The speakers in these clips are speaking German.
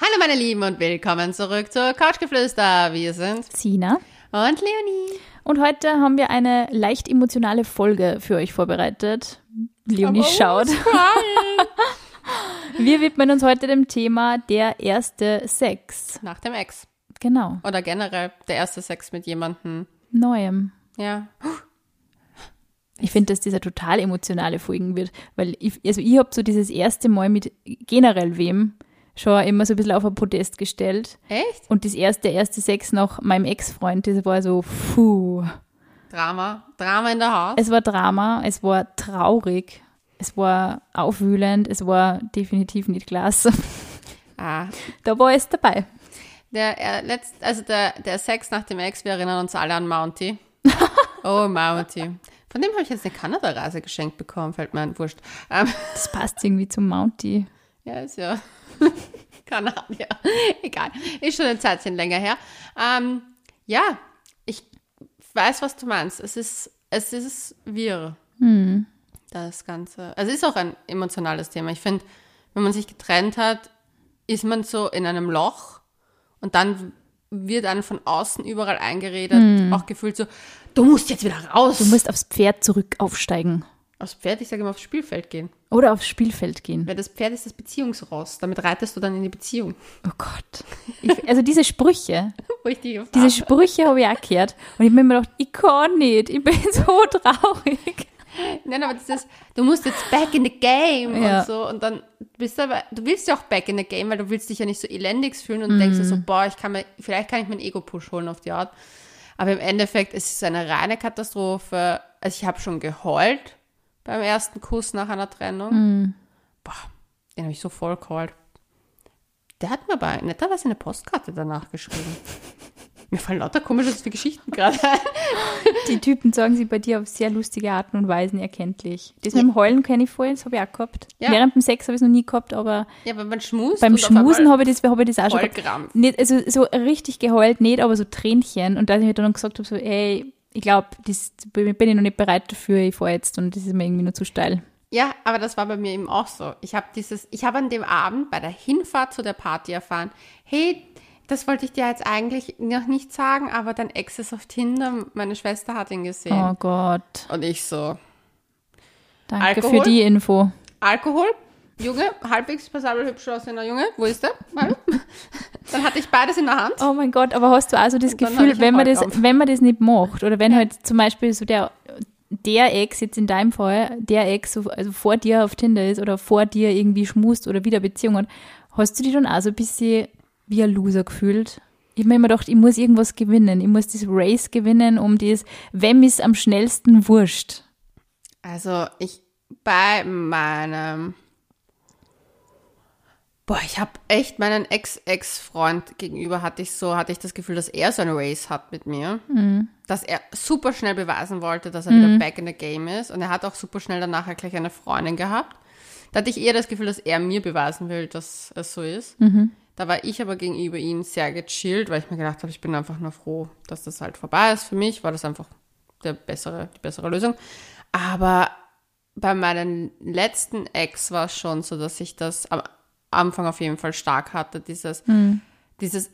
Hallo meine Lieben und willkommen zurück zur Couchgeflüster. Wir sind Sina. und Leonie. Und heute haben wir eine leicht emotionale Folge für euch vorbereitet. Leonie Aber schaut. uns gefallen. Wir widmen uns heute dem Thema der erste Sex. Nach dem Ex. Genau. Oder generell der erste Sex mit jemandem. Neuem. Ja. Ich finde, dass dieser total emotionale Folgen wird, weil ich, also ich habe so dieses erste Mal mit generell wem schon immer so ein bisschen auf ein Podest gestellt. Echt? Und das erste, erste Sex nach meinem Ex-Freund, das war so, puh. Drama. Drama in der Haus. Es war Drama, es war traurig, es war aufwühlend, es war definitiv nicht klasse. Ah. Da war es dabei. Der, äh, letzt, also der, der Sex nach dem Ex, wir erinnern uns alle an Mounty. Oh, Mounty. Von dem habe ich jetzt eine Kanada-Reise geschenkt bekommen, fällt mir ein, wurscht. Ähm, Das passt irgendwie zum Mounty. Ja, ist ja Kanadier. Egal. Ist schon ein Zeitchen länger her. Ähm, ja, ich weiß, was du meinst. Es ist, es ist wirr. Das Ganze. Also es ist auch ein emotionales Thema. Ich finde, wenn man sich getrennt hat, ist man so in einem Loch und dann wird einem von außen überall eingeredet, auch gefühlt so, du musst jetzt wieder raus. Du musst aufs Pferd zurück aufsteigen. Aufs Pferd, ich sage immer aufs Spielfeld gehen. Oder aufs Spielfeld gehen. Weil das Pferd ist das Beziehungsross. Damit reitest du dann in die Beziehung. Oh Gott. Ich, also diese Sprüche, Wo ich die diese Sprüche habe ich auch gehört. Und ich habe mir immer gedacht, ich kann nicht, ich bin so traurig. Nein, aber das ist, du musst jetzt back in the game Ja. und so. Und dann bist du aber, du willst ja auch back in the game, weil du willst dich ja nicht so elendig fühlen und denkst dir so, boah, ich kann mir, vielleicht kann ich mir einen Ego-Push holen auf die Art. Aber im Endeffekt ist es eine reine Katastrophe. Also ich habe schon geheult beim ersten Kuss nach einer Trennung. Boah, den habe ich so voll geheult. Der hat mir aber netterweise eine Postkarte danach geschrieben. Mir fallen lauter komische Geschichten gerade ein. Die Typen sagen sie bei dir auf sehr lustige Arten und Weisen erkenntlich. Das mit dem Heulen kenne ich voll, das habe ich auch gehabt. Ja. Während dem Sex habe ich es noch nie gehabt, aber Ja, aber beim und auf Schmusen habe ich das, habe ich das auch schon gehabt. Nicht, also so richtig geheult, nicht, aber so Tränchen. Und da ich mir dann gesagt habe, so, ey, ich glaube, das bin ich noch nicht bereit dafür, ich fahre jetzt und das ist mir irgendwie nur zu steil. Ja, aber das war bei mir eben auch so. Ich habe dieses, ich habe an dem Abend bei der Hinfahrt zu der Party erfahren, hey, das wollte ich dir jetzt eigentlich noch nicht sagen, aber dein Ex ist auf Tinder, meine Schwester hat ihn gesehen. Oh Gott. Und ich so, Danke Alkohol? für die Info. Alkohol, Junge, halbwegs passabel hübsch aussehender Junge, wo ist der? Dann hatte ich beides in der Hand. Oh mein Gott, aber hast du also das Gefühl, wenn man das, wenn man das nicht macht oder wenn halt zum Beispiel so der, der Ex jetzt in deinem Fall, der Ex so, also vor dir auf Tinder ist oder vor dir irgendwie schmust oder wieder Beziehung hat, hast du dich dann auch so ein bisschen wie ein Loser gefühlt? Ich habe mir immer gedacht, ich muss irgendwas gewinnen. Ich muss das Race gewinnen, um das, wem ist am schnellsten wurscht. Also ich bei meinem Boah, ich habe echt meinen Ex-Ex-Freund gegenüber hatte ich so, hatte ich das Gefühl, dass er so ein Race hat mit mir. Dass er super schnell beweisen wollte, dass er wieder back in the game ist. Und er hat auch super schnell danach gleich eine Freundin gehabt. Da hatte ich eher das Gefühl, dass er mir beweisen will, dass es so ist. Da war ich aber gegenüber ihm sehr gechillt, weil ich mir gedacht habe, ich bin einfach nur froh, dass das halt vorbei ist. Für mich war das einfach der bessere, die bessere Lösung. Aber bei meinem letzten Ex war es schon so, dass ich das Anfang auf jeden Fall stark hatte. Dieses, dieses,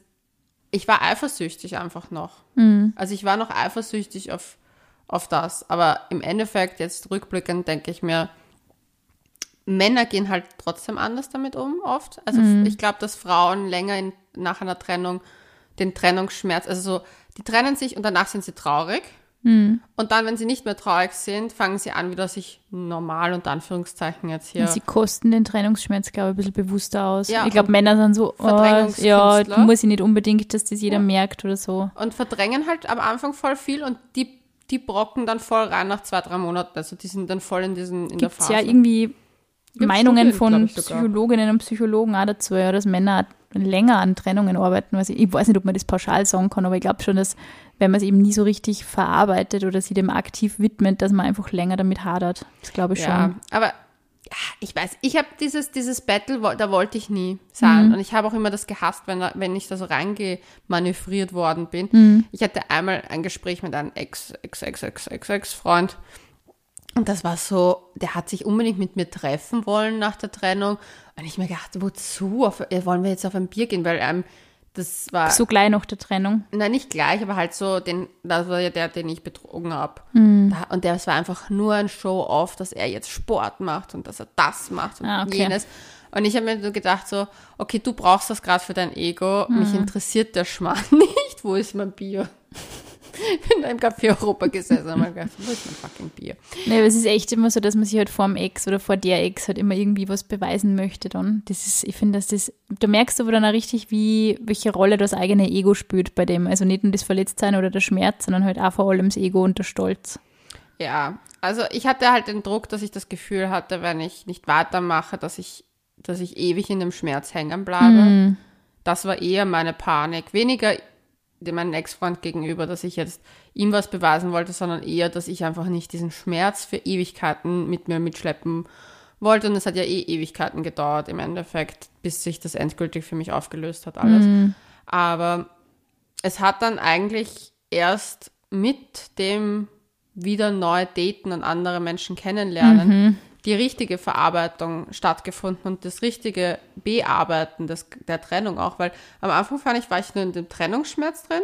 ich war eifersüchtig einfach noch. Also ich war noch eifersüchtig auf, auf das. Aber im Endeffekt, jetzt rückblickend, denke ich mir, Männer gehen halt trotzdem anders damit um, oft. Also ich glaube, dass Frauen länger in, nach einer Trennung den Trennungsschmerz, also so, die trennen sich und danach sind sie traurig. Und dann, wenn sie nicht mehr traurig sind, fangen sie an, wieder sich normal, unter Anführungszeichen jetzt hier. Und sie kosten den Trennungsschmerz, glaube ich, ein bisschen bewusster aus. Ja, ich glaube, und Männer sind so, oh, ja, muss ich nicht unbedingt, dass das jeder merkt oder so. und verdrängen halt am Anfang voll viel und die, die brocken dann voll rein nach zwei, drei Monaten. Also die sind dann voll in diesen, in der Gibt es Phase. ja irgendwie Meinungen Studien, von. Psychologinnen und Psychologen auch dazu, ja, dass Männer länger an Trennungen arbeiten. Also ich weiß nicht, ob man das pauschal sagen kann, aber ich glaube schon, dass wenn man es eben nie so richtig verarbeitet oder sich dem aktiv widmet, dass man einfach länger damit hadert. Das glaube ich Ja, schon. aber ich weiß, ich habe dieses, dieses Battle, da wollte ich nie sein. Mhm. Und ich habe auch immer das gehasst, wenn, wenn ich da so reingemanövriert worden bin. Mhm. Ich hatte einmal ein Gespräch mit einem Ex, Ex, Ex, Ex, Ex, Ex-Freund. Und das war so, der hat sich unbedingt mit mir treffen wollen nach der Trennung. Und ich mir gedacht, wozu? Auf, äh, wollen wir jetzt auf ein Bier gehen? Weil ähm, das war. So gleich nach der Trennung. Nein, nicht gleich, aber halt so, den, das war ja der, den ich betrogen habe. Mhm. Und das war einfach nur ein Show-off, dass er jetzt Sport macht und dass er das macht und ah, okay. jenes. Und ich habe mir so gedacht, so, okay, du brauchst das gerade für dein Ego. Mhm. Mich interessiert der Schmarrn nicht. Wo ist mein Bier? Bin da im Café Europa gesessen und habe gedacht, wo ist mein fucking Bier? Nee, aber es ist echt immer so, dass man sich halt vor dem Ex oder vor der Ex halt immer irgendwie was beweisen möchte dann. Das ist, ich finde, dass das, da merkst du aber dann auch richtig, wie, welche Rolle das eigene Ego spielt bei dem. Also nicht nur das Verletztsein oder der Schmerz, sondern halt auch vor allem das Ego und der Stolz. Ja, also ich hatte halt den Druck, dass ich das Gefühl hatte, wenn ich nicht weitermache, dass ich, dass ich ewig in dem Schmerz hängen bleibe. Mm. Das war eher meine Panik. Weniger meinem Ex-Freund gegenüber, dass ich jetzt ihm was beweisen wollte, sondern eher, dass ich einfach nicht diesen Schmerz für Ewigkeiten mit mir mitschleppen wollte. Und es hat ja eh Ewigkeiten gedauert im Endeffekt, bis sich das endgültig für mich aufgelöst hat, alles. Mhm. Aber es hat dann eigentlich erst mit dem wieder neu daten und andere Menschen kennenlernen, mhm die richtige Verarbeitung stattgefunden und das richtige Bearbeiten des, der Trennung auch, weil am Anfang fand ich, war ich nur in dem Trennungsschmerz drin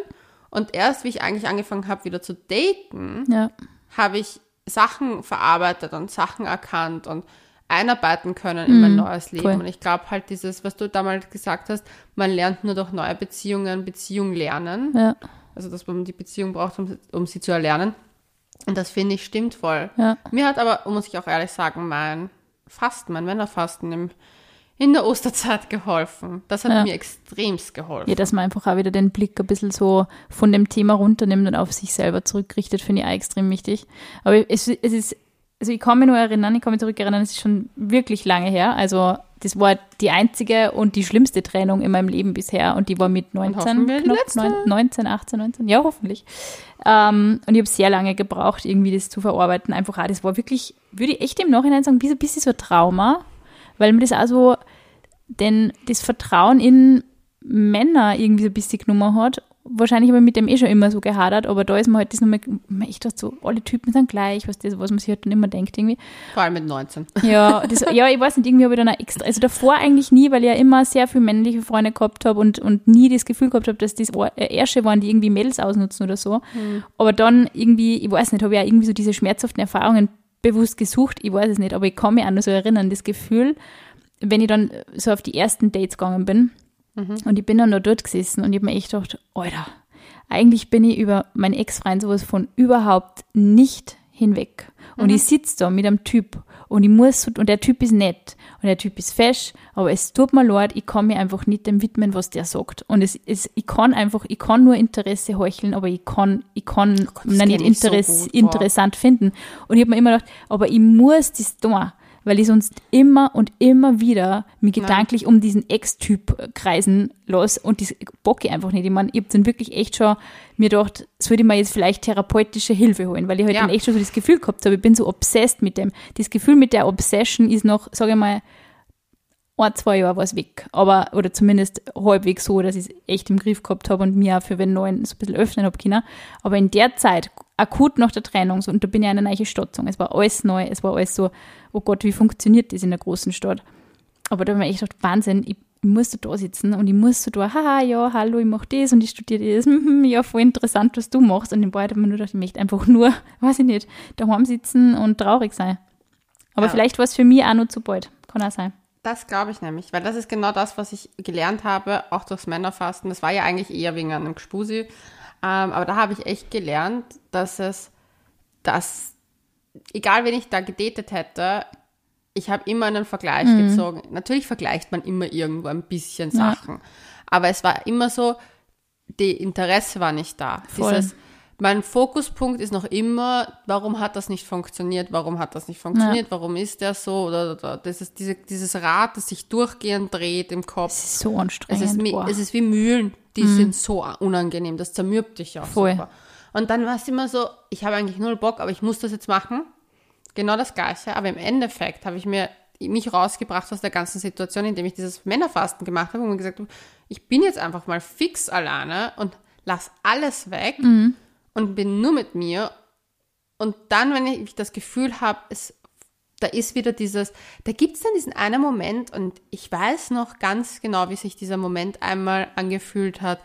und erst, wie ich eigentlich angefangen habe, wieder zu daten, ja. habe ich Sachen verarbeitet und Sachen erkannt und einarbeiten können in mein mhm, neues Leben. Cool. Und ich glaube halt dieses, was du damals gesagt hast, man lernt nur durch neue Beziehungen Beziehung lernen. Ja. Also, dass man die Beziehung braucht, um, um sie zu erlernen. Und das finde ich stimmt voll. Ja. Mir hat aber, muss ich auch ehrlich sagen, mein Fasten, mein Männerfasten im, in der Osterzeit geholfen. Das hat ja. mir extremst geholfen. Ja, dass man einfach auch wieder den Blick ein bisschen so von dem Thema runternimmt und auf sich selber zurückrichtet, finde ich auch extrem wichtig. Aber es, es ist also ich kann mich nur erinnern, ich kann mich zurückerinnern, es ist schon wirklich lange her. Also das war die einzige und die schlimmste Trennung in meinem Leben bisher und die war mit 19, knapp 19, 18, 19, ja hoffentlich. Ähm, und ich habe sehr lange gebraucht, irgendwie das zu verarbeiten. Einfach auch, das war wirklich, würde ich echt im Nachhinein sagen, ein bisschen so ein Trauma, weil mir das auch denn das Vertrauen in Männer irgendwie so ein bisschen genommen hat wahrscheinlich habe ich mit dem eh schon immer so gehadert, aber da ist man halt das nochmal, echt so, alle Typen sind gleich, was, das, was man sich halt dann immer denkt irgendwie. Vor allem mit 19. Ja, das, ja ich weiß nicht, irgendwie habe ich dann auch extra, also davor eigentlich nie, weil ich ja immer sehr viele männliche Freunde gehabt habe und, und nie das Gefühl gehabt habe, dass das Ärsche waren, die irgendwie Mädels ausnutzen oder so. Mhm. Aber dann irgendwie, ich weiß nicht, habe ich ja irgendwie so diese schmerzhaften Erfahrungen bewusst gesucht, ich weiß es nicht, aber ich kann mich auch noch so erinnern, das Gefühl, wenn ich dann so auf die ersten Dates gegangen bin, Mhm. Und ich bin dann nur dort gesessen und ich habe mir echt gedacht, Alter, eigentlich bin ich über meinen Ex-Freund sowas von überhaupt nicht hinweg. Und mhm. ich sitze da mit einem Typ und ich muss, und der Typ ist nett und der Typ ist fesch, aber es tut mir leid, ich kann mir einfach nicht dem widmen, was der sagt. Und es, es, ich kann einfach, ich kann nur Interesse heucheln, aber ich kann, ich kann oh Gott, nicht Interess, so gut, interessant finden. Und ich habe mir immer gedacht, aber ich muss das da weil ich sonst immer und immer wieder mich gedanklich um diesen Ex-Typ kreisen los und das bocke ich einfach nicht. Ich meine, ich habe dann wirklich echt schon mir gedacht, sollte ich mir jetzt vielleicht therapeutische Hilfe holen, weil ich halt ja. dann echt schon so das Gefühl gehabt habe, ich bin so obsessed mit dem. Das Gefühl mit der Obsession ist noch, sage ich mal, ein, zwei Jahre war es weg. Aber, oder zumindest halbwegs so, dass ich es echt im Griff gehabt habe und mir auch für den neuen so ein bisschen öffnen habe können. Aber in der Zeit, akut nach der Trennung, so, und da bin ich in eine neue Stadt gezogen. Es war alles neu, es war alles so, oh Gott, wie funktioniert das in der großen Stadt? Aber da habe ich mir echt gedacht, Wahnsinn, ich, ich muss da sitzen und ich muss so da, haha, ja, hallo, ich mache das und ich studiere das, mhm, ja, voll interessant, was du machst. Und in Wahrheit habe ich mir nur gedacht, ich möchte einfach nur, weiß ich nicht, daheim sitzen und traurig sein. Aber ja. vielleicht war es für mich auch noch zu bald. Kann auch sein. Das glaube ich nämlich, weil das ist genau das, was ich gelernt habe, auch durchs Männerfasten. Das war ja eigentlich eher wegen einem Gespusi. Ähm, aber da habe ich echt gelernt, dass es, dass, egal wen ich da gedatet hätte, ich habe immer einen Vergleich mhm. gezogen. Natürlich vergleicht man immer irgendwo ein bisschen Sachen. Ja. Aber es war immer so, die Interesse war nicht da. Voll. Dieses, mein Fokuspunkt ist noch immer, warum hat das nicht funktioniert, warum hat das nicht funktioniert, ja. warum ist der so oder, oder das ist diese, dieses Rad, das sich durchgehend dreht im Kopf. Es ist so anstrengend. Es ist, es ist wie Mühlen, die mhm. sind so unangenehm, das zermürbt dich auch Voll. super. Und dann war es immer so, ich habe eigentlich null Bock, aber ich muss das jetzt machen. Genau das Gleiche, aber im Endeffekt habe ich mir mich rausgebracht aus der ganzen Situation, indem ich dieses Männerfasten gemacht habe und gesagt habe, ich bin jetzt einfach mal fix alleine und lass alles weg. Mhm und bin nur mit mir und dann, wenn ich das Gefühl habe, es da ist wieder dieses, da gibt es dann diesen einen Moment und ich weiß noch ganz genau, wie sich dieser Moment einmal angefühlt hat,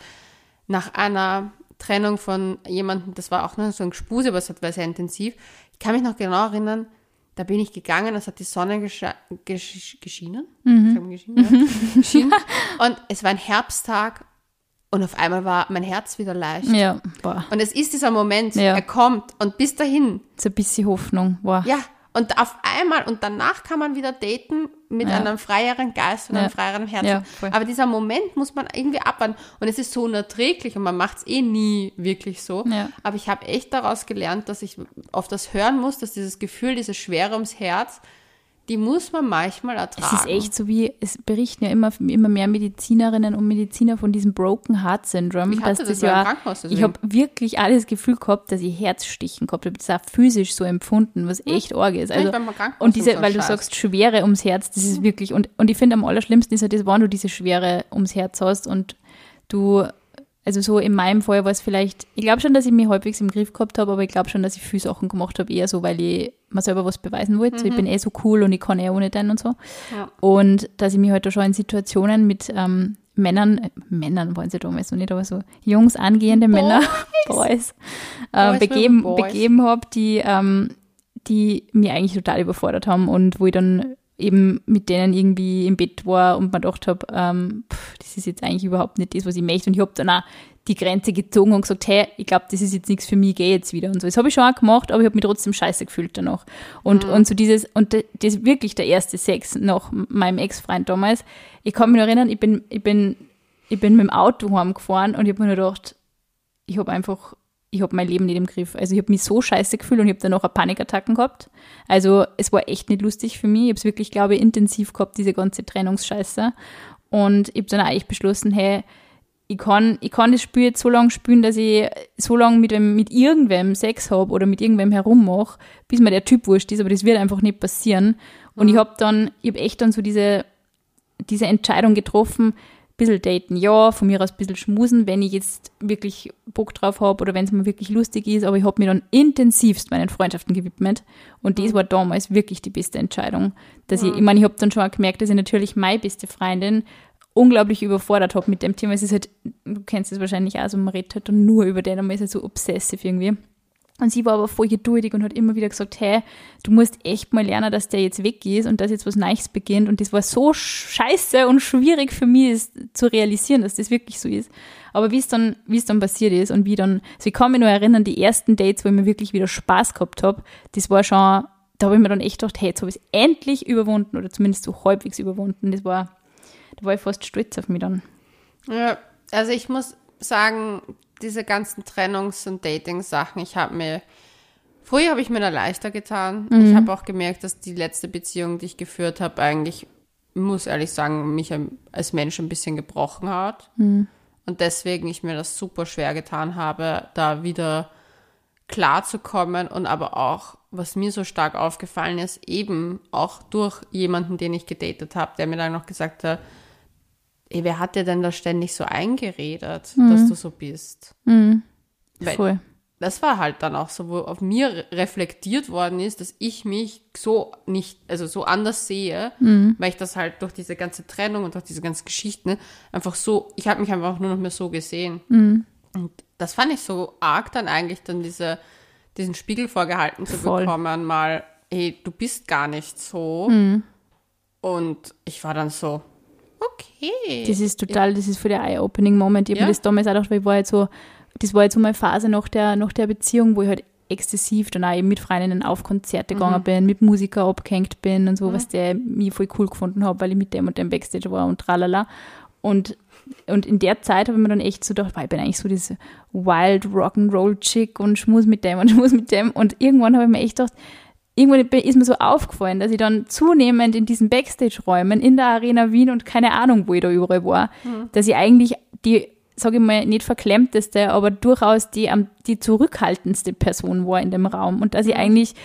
nach einer Trennung von jemandem, das war auch noch so ein Gespuse, aber es war sehr intensiv. Ich kann mich noch genau erinnern, da bin ich gegangen, es hat die Sonne gesch gesch geschienen. Mhm. Geschienen, ja. geschienen. Und es war ein Herbsttag und auf einmal war mein Herz wieder leicht. Ja, boah. Und es ist dieser Moment, ja. er kommt und bis dahin. So ein bisschen Hoffnung, boah. Ja, und auf einmal, und danach kann man wieder daten mit ja. einem freieren Geist und ja. einem freieren Herzen. Ja, Aber dieser Moment muss man irgendwie abwarten. Und es ist so unerträglich und man macht es eh nie wirklich so. Aber ich habe echt daraus gelernt, dass ich auf das hören muss, dass dieses Gefühl, diese Schwere ums Herz, die muss man manchmal ertragen. Es ist echt so wie, es berichten ja immer, immer mehr Medizinerinnen und Mediziner von diesem Broken Heart Syndrome. Ich hatte das, das ja, Krankenhaus Ich habe wirklich alles Gefühl gehabt, dass ich Herzstichen gehabt habe. Das auch physisch so empfunden, was echt hm. arg ist. Also, und diese, weil du sagst, Schwere ums Herz, das ist hm. wirklich, und, und ich finde am allerschlimmsten ist ja das, wann du diese Schwere ums Herz hast und du also so in meinem Fall war es vielleicht, ich glaube schon, dass ich mich halbwegs im Griff gehabt habe, aber ich glaube schon, dass ich viele Sachen gemacht habe, eher so, weil ich mir selber was beweisen wollte. Mhm. So, ich mhm. bin eh so cool und ich kann eh ohne den und so. Ja. Und dass ich mich halt da schon in Situationen mit ähm, Männern, äh, Männern waren sie damals noch nicht, aber so Jungs, angehende Boys. Männer, Boys, äh, Boys begeben, begeben habe, die, ähm, die mir eigentlich total überfordert haben und wo ich dann eben mit denen irgendwie im Bett war und man gedacht habe, ähm, das ist jetzt eigentlich überhaupt nicht das, was ich möchte. Und ich habe dann auch die Grenze gezogen und gesagt, hey, ich glaube, das ist jetzt nichts für mich, ich gehe jetzt wieder und so. Das habe ich schon auch gemacht, aber ich habe mich trotzdem scheiße gefühlt danach. Und, mhm. und so dieses, und das ist wirklich der erste Sex nach meinem Ex-Freund damals. Ich kann mich noch erinnern, ich bin, ich bin, ich bin mit dem Auto heimgefahren und ich habe mir nur gedacht, ich habe einfach ich habe mein Leben nicht im Griff. Also ich habe mich so scheiße gefühlt und ich habe dann auch eine Panikattacken gehabt. Also es war echt nicht lustig für mich. Ich habe es wirklich, glaube ich, intensiv gehabt, diese ganze Trennungsscheiße. Und ich habe dann eigentlich beschlossen, hey, ich kann, ich kann das Spiel jetzt so lange spielen, dass ich so lange mit, mit irgendwem Sex habe oder mit irgendwem herummache, bis mir der Typ wurscht ist, aber das wird einfach nicht passieren. Und mhm. ich habe dann, ich habe echt dann so diese, diese Entscheidung getroffen, bisschen daten, ja, von mir aus ein bisschen schmusen, wenn ich jetzt wirklich Bock drauf habe oder wenn es mir wirklich lustig ist, aber ich habe mir dann intensivst meinen Freundschaften gewidmet und das mhm. war damals wirklich die beste Entscheidung. Dass mhm. ich, ich meine, ich habe dann schon gemerkt, dass ich natürlich meine beste Freundin unglaublich überfordert habe mit dem Thema. Es ist halt, du kennst es wahrscheinlich auch so, man redet halt dann nur über den und man ist halt so obsessiv irgendwie. Und sie war aber voll geduldig und hat immer wieder gesagt, hey, du musst echt mal lernen, dass der jetzt weg ist und dass jetzt was Neues beginnt. Und das war so scheiße und schwierig für mich, zu realisieren, dass das wirklich so ist. Aber wie es dann, wie es dann passiert ist und wie dann, also ich kann mich nur erinnern, die ersten Dates, wo ich mir wirklich wieder Spaß gehabt habe, das war schon, da habe ich mir dann echt gedacht, hey, jetzt habe ich es endlich überwunden oder zumindest so halbwegs überwunden. Das war, da war ich fast stolz auf mich dann. Ja, also ich muss sagen, diese ganzen Trennungs- und Dating-Sachen, ich habe mir, früher habe ich mir da leichter getan. Mhm. Ich habe auch gemerkt, dass die letzte Beziehung, die ich geführt habe, eigentlich, muss ehrlich sagen, mich als Mensch ein bisschen gebrochen hat. Mhm. Und deswegen ich mir das super schwer getan habe, da wieder klar zu kommen und aber auch, was mir so stark aufgefallen ist, eben auch durch jemanden, den ich gedatet habe, der mir dann noch gesagt hat, wer hat dir denn da ständig so eingeredet, mhm. dass du so bist? Mhm. Voll. Das war halt dann auch so, wo auf mir reflektiert worden ist, dass ich mich so nicht, also so anders sehe, mhm. weil ich das halt durch diese ganze Trennung und durch diese ganzen Geschichten einfach so, ich habe mich einfach nur noch mehr so gesehen. Mhm. Und das fand ich so arg dann eigentlich, dann diese, diesen Spiegel vorgehalten zu Voll. bekommen, mal, ey, du bist gar nicht so. Mhm. Und ich war dann so, Okay. Das ist total, das ist für der Eye-Opening-Moment. Ich habe ja. das damals auch gedacht, weil ich war jetzt so, das war jetzt so meine Phase nach der, nach der Beziehung, wo ich halt exzessiv dann auch eben mit Freundinnen auf Konzerte mhm. gegangen bin, mit Musiker abgehängt bin und so, mhm. was der mich voll cool gefunden hat, weil ich mit dem und dem Backstage war und tralala. Und, und in der Zeit habe ich mir dann echt so gedacht, weil ich bin eigentlich so diese Wild Rock'n'Roll Chick und schmus mit dem und schmus mit dem. Und irgendwann habe ich mir echt gedacht, irgendwann ist mir so aufgefallen, dass ich dann zunehmend in diesen Backstage-Räumen in der Arena Wien und keine Ahnung, wo ich da überall war, mhm. dass ich eigentlich die, sage ich mal, nicht verklemmteste, aber durchaus die, die zurückhaltendste Person war in dem Raum und dass ich mhm. eigentlich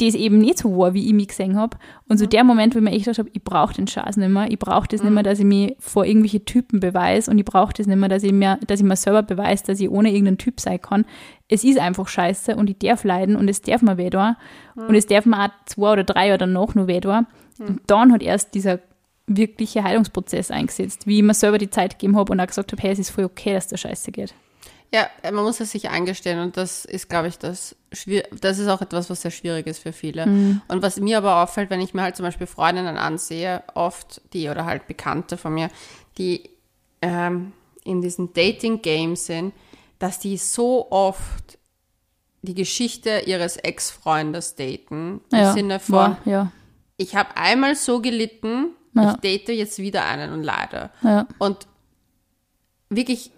das eben nicht so war, wie ich mich gesehen habe. Und so der Moment, wo ich mir echt gedacht habe, ich brauche den Scheiß nicht mehr, ich brauche das nicht mehr, dass ich mich vor irgendwelche Typen beweise und ich brauche das nicht mehr, dass ich mir, dass ich mir selber beweise, dass ich ohne irgendeinen Typ sein kann. Es ist einfach scheiße und ich darf leiden und es darf mir weh tun. Und es darf mir auch zwei oder drei danach noch weh tun. Und dann hat erst dieser wirkliche Heilungsprozess eingesetzt, wie ich mir selber die Zeit gegeben habe und auch gesagt habe, hey, es ist voll okay, dass der Scheiße geht. Ja, man muss es sich eingestehen und das ist, glaube ich, das. Das ist auch etwas, was sehr schwierig ist für viele. Mhm. Und was mir aber auffällt, wenn ich mir halt zum Beispiel Freundinnen ansehe, oft die oder halt Bekannte von mir, die ähm, in diesen Dating-Games sind, dass die so oft die Geschichte ihres Ex-Freundes daten. Im ja, Sinne von, war, ja, ich habe einmal so gelitten, Ja. ich date jetzt wieder einen und leide. ja, Und wirklich,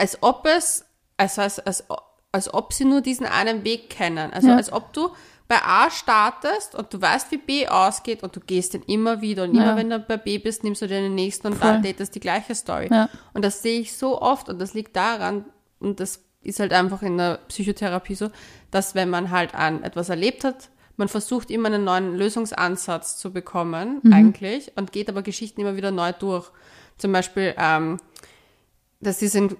als ob es, also als, als, als ob sie nur diesen einen Weg kennen. Also Ja. als ob du bei A startest und du weißt, wie B ausgeht und du gehst den immer wieder und immer Ja. wenn du bei B bist, nimmst du dir den nächsten und Voll. dann datest die gleiche Story. Ja. Und das sehe ich so oft und das liegt daran, und das ist halt einfach in der Psychotherapie so, dass wenn man halt an etwas erlebt hat, man versucht immer einen neuen Lösungsansatz zu bekommen, eigentlich, und geht aber Geschichten immer wieder neu durch. Zum Beispiel, ähm, dass die sind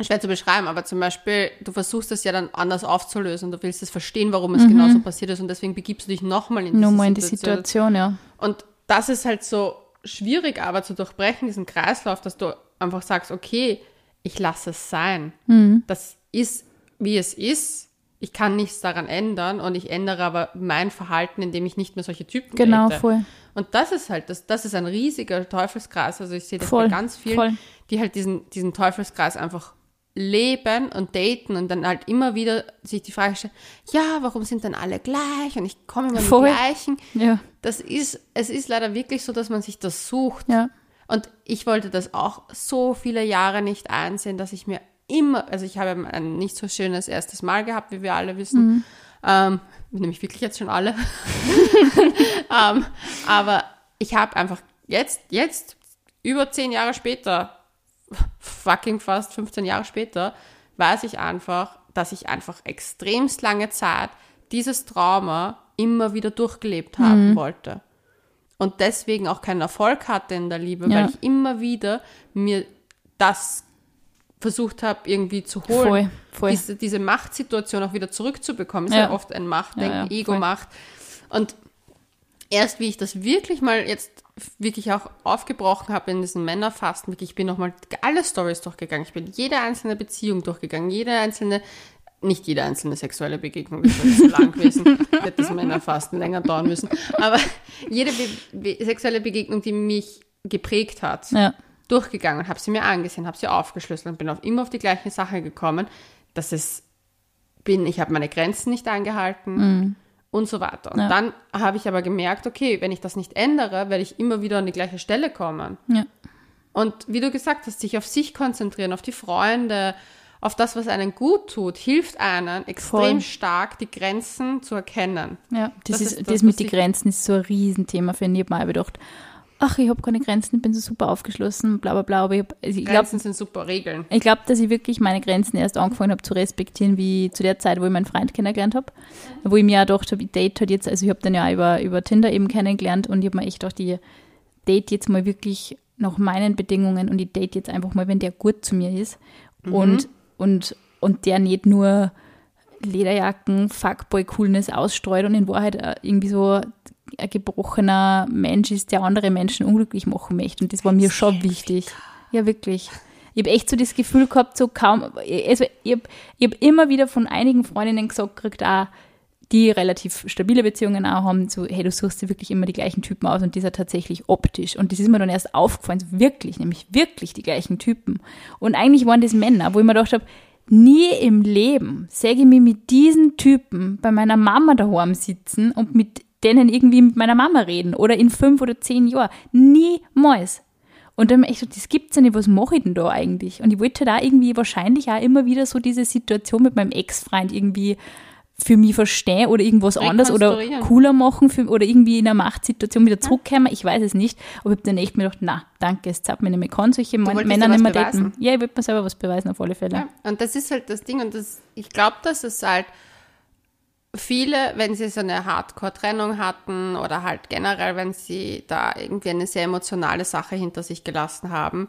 schwer zu beschreiben, aber zum Beispiel, du versuchst es ja dann anders aufzulösen. Du willst es verstehen, warum es genauso passiert ist und deswegen begibst du dich nochmal in nur mal in die Situation. Situation, ja. Und das ist halt so schwierig, aber zu durchbrechen, diesen Kreislauf, dass du einfach sagst, okay, ich lasse es sein. Mhm. Das ist, wie es ist. Ich kann nichts daran ändern und ich ändere aber mein Verhalten, indem ich nicht mehr solche Typen Genau, date. voll. Und das ist halt, das, das ist ein riesiger Teufelskreis. Also ich sehe das Voll, bei ganz vielen, voll. die halt diesen, diesen Teufelskreis einfach leben und daten und dann halt immer wieder sich die Frage stellen, ja, warum sind dann alle gleich und ich komme immer mit Voll. gleichen. Ja, Das ist, es ist leider wirklich so, dass man sich das sucht. ja. Und ich wollte das auch so viele Jahre nicht einsehen, dass ich mir immer, also ich habe ein nicht so schönes erstes Mal gehabt, wie wir alle wissen. Ähm, nämlich wirklich jetzt schon alle. ähm, aber ich habe einfach jetzt, jetzt, über zehn Jahre später, fucking fast 15 Jahre später, weiß ich einfach, dass ich einfach extremst lange Zeit dieses Trauma immer wieder durchgelebt haben wollte und deswegen auch keinen Erfolg hatte in der Liebe, Ja. weil ich immer wieder mir das versucht habe, irgendwie zu holen. Voll, voll. Diese, diese Machtsituation auch wieder zurückzubekommen. Ist ja, Ja. oft ein Machtdenken, Ja, ja, Ego-Macht. Und erst wie ich das wirklich mal jetzt wirklich auch aufgebrochen habe in diesen Männerfasten, wirklich, ich bin nochmal alle Stories durchgegangen. Ich bin jede einzelne Beziehung durchgegangen, jede einzelne, nicht jede einzelne sexuelle Begegnung, das ist lang gewesen, wird das Männerfasten länger dauern müssen, aber jede Be Be sexuelle Begegnung, die mich geprägt hat, Ja, durchgegangen, habe sie mir angesehen, habe sie aufgeschlüsselt und bin auf, immer auf die gleiche Sache gekommen, dass es bin, ich habe meine Grenzen nicht eingehalten und so weiter. Und Ja. dann habe ich aber gemerkt, okay, wenn ich das nicht ändere, werde ich immer wieder an die gleiche Stelle kommen. ja. Und wie du gesagt hast, sich auf sich konzentrieren, auf die Freunde, auf das, was einen gut tut, hilft einen extrem Voll. stark, die Grenzen zu erkennen. Ja, das, Das ist, das, das, mit den Grenzen ist so ein Riesenthema für mich. Ich habe mir gedacht, ach, ich habe keine Grenzen, ich bin so super aufgeschlossen, bla bla bla. Aber ich, hab- also ich glaube, Grenzen sind super Regeln. ich glaub, dass ich wirklich meine Grenzen erst angefangen habe zu respektieren, wie zu der Zeit, wo ich meinen Freund kennengelernt habe. Wo ich mir auch gedacht habe, ich date halt jetzt, also ich habe den ja über, über Tinder eben kennengelernt und ich habe mir echt gedacht, ich date jetzt mal wirklich nach meinen Bedingungen und ich date jetzt einfach mal, wenn der gut zu mir ist. Und, und, und der nicht nur Lederjacken, Fuckboy-Coolness ausstreut und in Wahrheit äh, irgendwie so ein gebrochener Mensch ist, der andere Menschen unglücklich machen möchte. Und das war mir schon wichtig. Ja, wirklich. Ich habe echt so das Gefühl gehabt, so kaum, also ich habe hab immer wieder von einigen Freundinnen gesagt gekriegt, auch, die relativ stabile Beziehungen auch haben, so, hey, du suchst dir wirklich immer die gleichen Typen aus und dieser tatsächlich optisch. Und das ist mir dann erst aufgefallen, so wirklich, nämlich wirklich die gleichen Typen. Und eigentlich waren das Männer, wo ich mir gedacht habe, nie im Leben säge ich mich mit diesen Typen bei meiner Mama daheim sitzen und mit denen irgendwie mit meiner Mama reden oder in fünf oder zehn Jahren. Niemals. Und dann hab ich echt so, das gibt's ja nicht, was mache ich denn da eigentlich? Und ich wollte da irgendwie wahrscheinlich auch immer wieder so diese Situation mit meinem Ex-Freund irgendwie für mich verstehen oder irgendwas anderes oder cooler machen für, oder irgendwie in einer Machtsituation wieder zurückkommen. Ich weiß es nicht. Aber ich habe dann echt mir gedacht, na, danke, es zappt mir nicht mehr kann solche Männer nicht mehr daten. Ja, ich wollte mir selber was beweisen auf alle Fälle. Ja, und das ist halt das Ding und das, ich glaube, dass es halt viele, wenn sie so eine Hardcore-Trennung hatten oder halt generell, wenn sie da irgendwie eine sehr emotionale Sache hinter sich gelassen haben,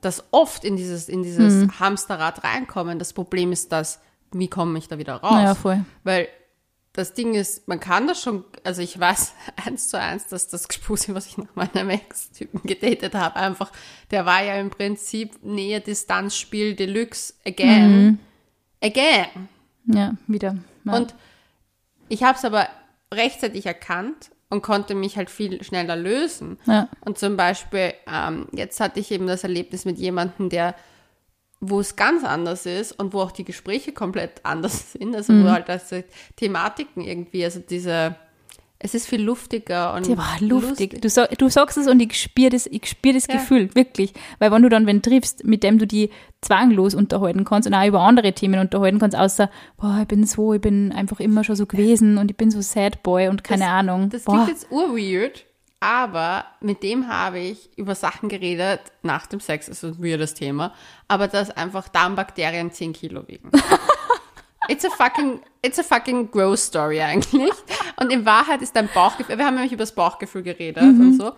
dass oft in dieses, in dieses mhm. Hamsterrad reinkommen. Das Problem ist das, wie komme ich da wieder raus? Ja, voll. Weil das Ding ist, man kann das schon, also ich weiß eins zu eins, dass das Gespuse, was ich nach meinem Ex-Typen gedatet habe, einfach, der war ja im Prinzip Nähe-Distanz-Spiel Deluxe again. Mhm. Again. Ja, wieder. Ja. Und ich habe es aber rechtzeitig erkannt und konnte mich halt viel schneller lösen. Ja. Und zum Beispiel, ähm, jetzt hatte ich eben das Erlebnis mit jemandem, der wo es ganz anders ist und wo auch die Gespräche komplett anders sind, also mhm. wo halt also Thematiken irgendwie, also diese, es ist viel luftiger und ja, luftig. Du, sag, du, sagst es und ich spüre das, ich spür das ja. Gefühl, wirklich. Weil wenn du dann wen triffst, mit dem du die zwanglos unterhalten kannst und auch über andere Themen unterhalten kannst, außer, boah, ich bin so, ich bin einfach immer schon so gewesen und ich bin so sad boy und keine das, Ahnung. Das boah. klingt jetzt urweird, aber mit dem habe ich über Sachen geredet nach dem Sex, ist ein weirdes Thema, aber dass einfach Darmbakterien 10 Kilo wiegen. It's a fucking, it's a fucking gross story eigentlich. Und in Wahrheit ist dein Bauchgefühl, wir haben nämlich über das Bauchgefühl geredet mhm. und so.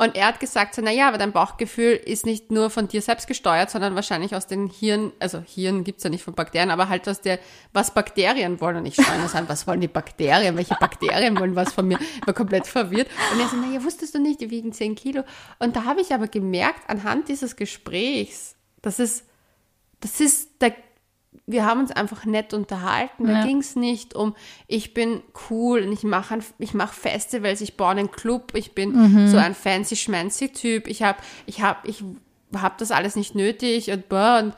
Und er hat gesagt, so, naja, aber dein Bauchgefühl ist nicht nur von dir selbst gesteuert, sondern wahrscheinlich aus den Hirn, also Hirn gibt's ja nicht von Bakterien, aber halt aus der, was Bakterien wollen. Und ich schaue das an, was wollen die Bakterien? Welche Bakterien wollen was von mir? Ich war komplett verwirrt. Und er so, naja, wusstest du nicht, die wiegen 10 Kilo. Und da habe ich aber gemerkt, anhand dieses Gesprächs, das ist, das ist der wir haben uns einfach nett unterhalten. Ja. Da ging es nicht um, ich bin cool und ich mache ich mach Festivals, ich baue einen Club, ich bin mhm. so ein fancy schmancy Typ. Ich habe ich hab, ich hab das alles nicht nötig und boah, und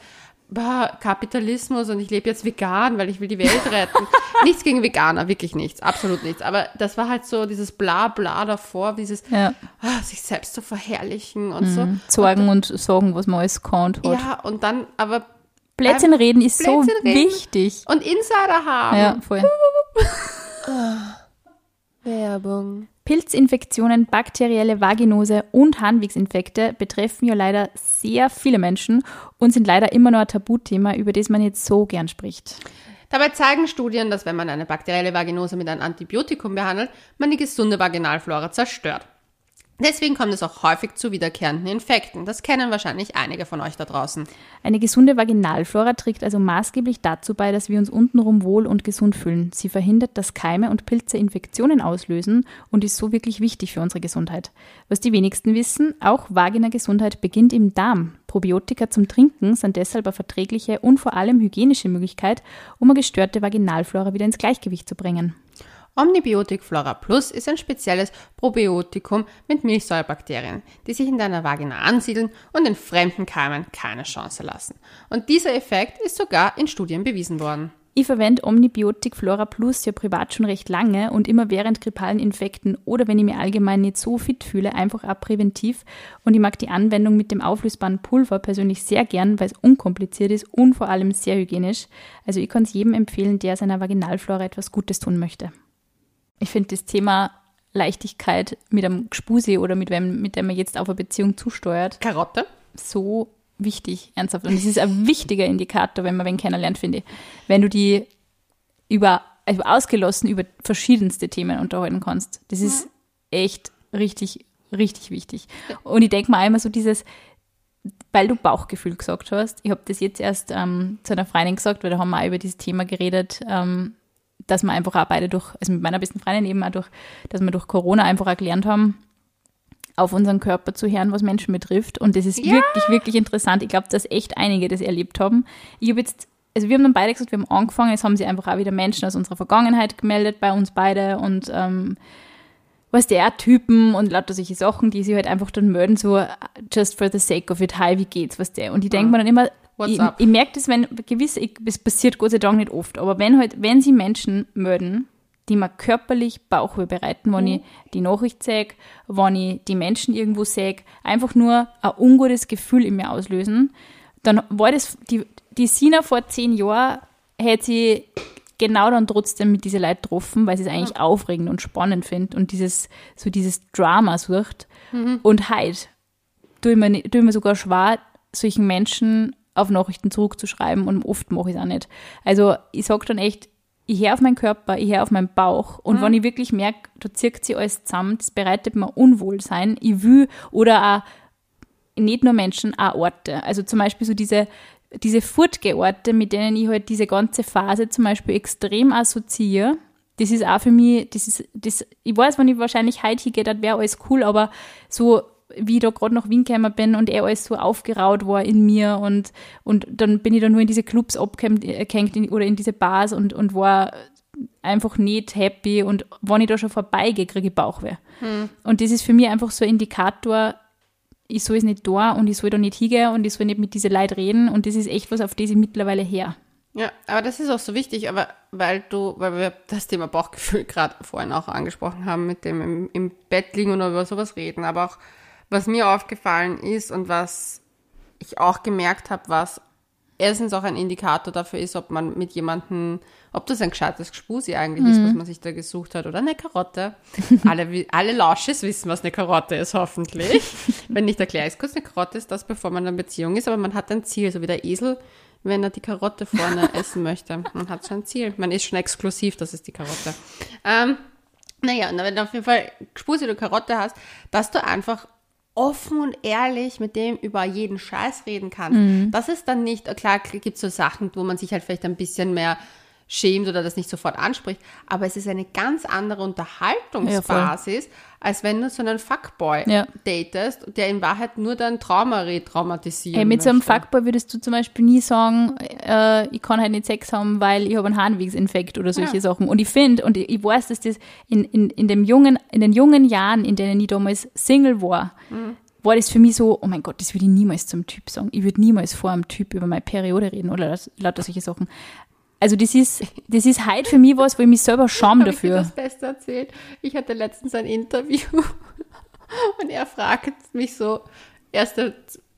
boah, Kapitalismus und ich lebe jetzt vegan, weil ich will die Welt retten. nichts gegen Veganer, wirklich nichts, absolut nichts. Aber das war halt so dieses Bla-Bla davor, dieses ja. oh, sich selbst zu verherrlichen und mhm. so. Sorgen und, und sagen, was man alles kann. Ja, und dann aber Plätzchen reden ist Plätzchen so reden wichtig. Und Insider haben. Ja, voll. Werbung. Pilzinfektionen, bakterielle Vaginose und Harnwegsinfekte betreffen ja leider sehr viele Menschen und sind leider immer noch ein Tabuthema, über das man jetzt so gern spricht. Dabei zeigen Studien, dass wenn man eine bakterielle Vaginose mit einem Antibiotikum behandelt, man die gesunde Vaginalflora zerstört. Deswegen kommt es auch häufig zu wiederkehrenden Infekten. Das kennen wahrscheinlich einige von euch da draußen. Eine gesunde Vaginalflora trägt also maßgeblich dazu bei, dass wir uns untenrum wohl und gesund fühlen. Sie verhindert, dass Keime und Pilze Infektionen auslösen und ist so wirklich wichtig für unsere Gesundheit. Was die wenigsten wissen, auch Vagina-Gesundheit beginnt im Darm. Probiotika zum Trinken sind deshalb eine verträgliche und vor allem hygienische Möglichkeit, um eine gestörte Vaginalflora wieder ins Gleichgewicht zu bringen. Omnibiotik Flora Plus ist ein spezielles Probiotikum mit Milchsäurebakterien, die sich in deiner Vagina ansiedeln und den fremden Keimen keine Chance lassen. Und dieser Effekt ist sogar in Studien bewiesen worden. Ich verwende Omnibiotik Flora Plus ja privat schon recht lange und immer während grippalen Infekten oder wenn ich mich allgemein nicht so fit fühle, einfach auch präventiv. Und ich mag die Anwendung mit dem auflösbaren Pulver persönlich sehr gern, weil es unkompliziert ist und vor allem sehr hygienisch. Also ich kann es jedem empfehlen, der seiner Vaginalflora etwas Gutes tun möchte ich finde das Thema Leichtigkeit mit einem Gspusi oder mit wem, mit dem man jetzt auf eine Beziehung zusteuert. Karotte. So wichtig, ernsthaft. Und es ist ein wichtiger Indikator, wenn man wen kennenlernt, finde ich. Wenn du die über, also ausgelassen über verschiedenste Themen unterhalten kannst. Das ist mhm. echt richtig, richtig wichtig. Und ich denke mal einmal so dieses, weil du Bauchgefühl gesagt hast, ich habe das jetzt erst ähm, zu einer Freundin gesagt, weil da haben wir auch über dieses Thema geredet, ähm, dass wir einfach auch beide durch, also mit meiner besten Freundin eben auch durch, dass wir durch Corona einfach auch gelernt haben, auf unseren Körper zu hören, was Menschen betrifft. Und das ist ja. wirklich, wirklich interessant. Ich glaube, dass echt einige das erlebt haben. Ich habe jetzt, also wir haben dann beide gesagt, wir haben angefangen, jetzt haben sie einfach auch wieder Menschen aus unserer Vergangenheit gemeldet bei uns beide und ähm, was der Typen und lauter solche Sachen, die sie halt einfach dann melden, so just for the sake of it, hi, wie geht's, was der. Und ich denke ja. mir dann immer, What's ich, ich merke das, wenn gewisse, es passiert Gott sei Dank nicht oft, aber wenn halt, wenn sie Menschen melden, die mir körperlich Bauchweh bereiten, wenn mhm. ich die Nachricht sehe, wenn ich die Menschen irgendwo sehe, einfach nur ein ungutes Gefühl in mir auslösen, dann war das, die, die Sina vor zehn Jahren hätte sie genau dann trotzdem mit diesen Leuten getroffen, weil sie es eigentlich mhm. aufregend und spannend findet und dieses, so dieses Drama sucht. Mhm. Und heute tue ich, mir, tue ich mir sogar schwer, solchen Menschen auf Nachrichten zurückzuschreiben und oft mache ich es auch nicht. Also ich sage dann echt, ich höre auf meinen Körper, ich höre auf meinen Bauch. Und mhm. wenn ich wirklich merke, da zirkt sie alles zusammen, das bereitet mir Unwohlsein, ich will, oder auch nicht nur Menschen, auch Orte. Also zum Beispiel so diese, diese Furtgeorte, mit denen ich halt diese ganze Phase zum Beispiel extrem assoziiere. Das ist auch für mich, das ist, das, ich weiß, wenn ich wahrscheinlich heute hingehe, das wäre alles cool, aber so wie ich da gerade nach Wien gekommen bin und er alles so aufgeraut war in mir und, und dann bin ich da nur in diese Clubs abgehängt äh, oder in diese Bars und, und war einfach nicht happy und wenn ich da schon vorbeigehe, kriege ich Bauchweh. Hm. Und das ist für mich einfach so ein Indikator, ich soll es nicht da und ich soll da nicht hingehen und ich soll nicht mit diesen Leuten reden und das ist echt was, auf das ich mittlerweile her. Ja, aber das ist auch so wichtig, aber weil du, weil wir das Thema Bauchgefühl gerade vorhin auch angesprochen haben, mit dem im, im Bett liegen und über sowas reden, aber auch was mir aufgefallen ist und was ich auch gemerkt habe, was erstens auch ein Indikator dafür ist, ob man mit jemandem, ob das ein gescheites Gespusi eigentlich mhm. ist, was man sich da gesucht hat, oder eine Karotte. alle, alle Lausches wissen, was eine Karotte ist, hoffentlich. Wenn nicht, erkläre ich es kurz. Eine Karotte ist das, bevor man in einer Beziehung ist, aber man hat ein Ziel, so wie der Esel, wenn er die Karotte vorne essen möchte. Man hat schon ein Ziel. Man ist schon exklusiv, das ist die Karotte. Ähm, naja, und wenn du auf jeden Fall Gespusi oder Karotte hast, dass du einfach offen und ehrlich mit dem über jeden Scheiß reden kann. Mhm. Das ist dann nicht, klar gibt es so Sachen, wo man sich halt vielleicht ein bisschen mehr schämt oder das nicht sofort anspricht, aber es ist eine ganz andere Unterhaltungsbasis, ja, als wenn du so einen Fuckboy ja. datest, der in Wahrheit nur dein Trauma retraumatisiert. Hey, mit möchte. so einem Fuckboy würdest du zum Beispiel nie sagen, äh, ich kann halt nicht Sex haben, weil ich habe einen Harnwegsinfekt oder solche ja. Sachen. Und ich finde, und ich, weiß, dass das in, in, in, dem jungen, in den jungen Jahren, in denen ich damals Single war, mhm war das für mich so, oh mein Gott, das würde ich niemals zum Typ sagen. Ich würde niemals vor einem Typ über meine Periode reden oder lauter solche Sachen. Also das ist, das ist heute für mich was, wo ich mich selber scham dafür. Ich das Beste erzählt. Ich hatte letztens ein Interview und er fragt mich so, erste,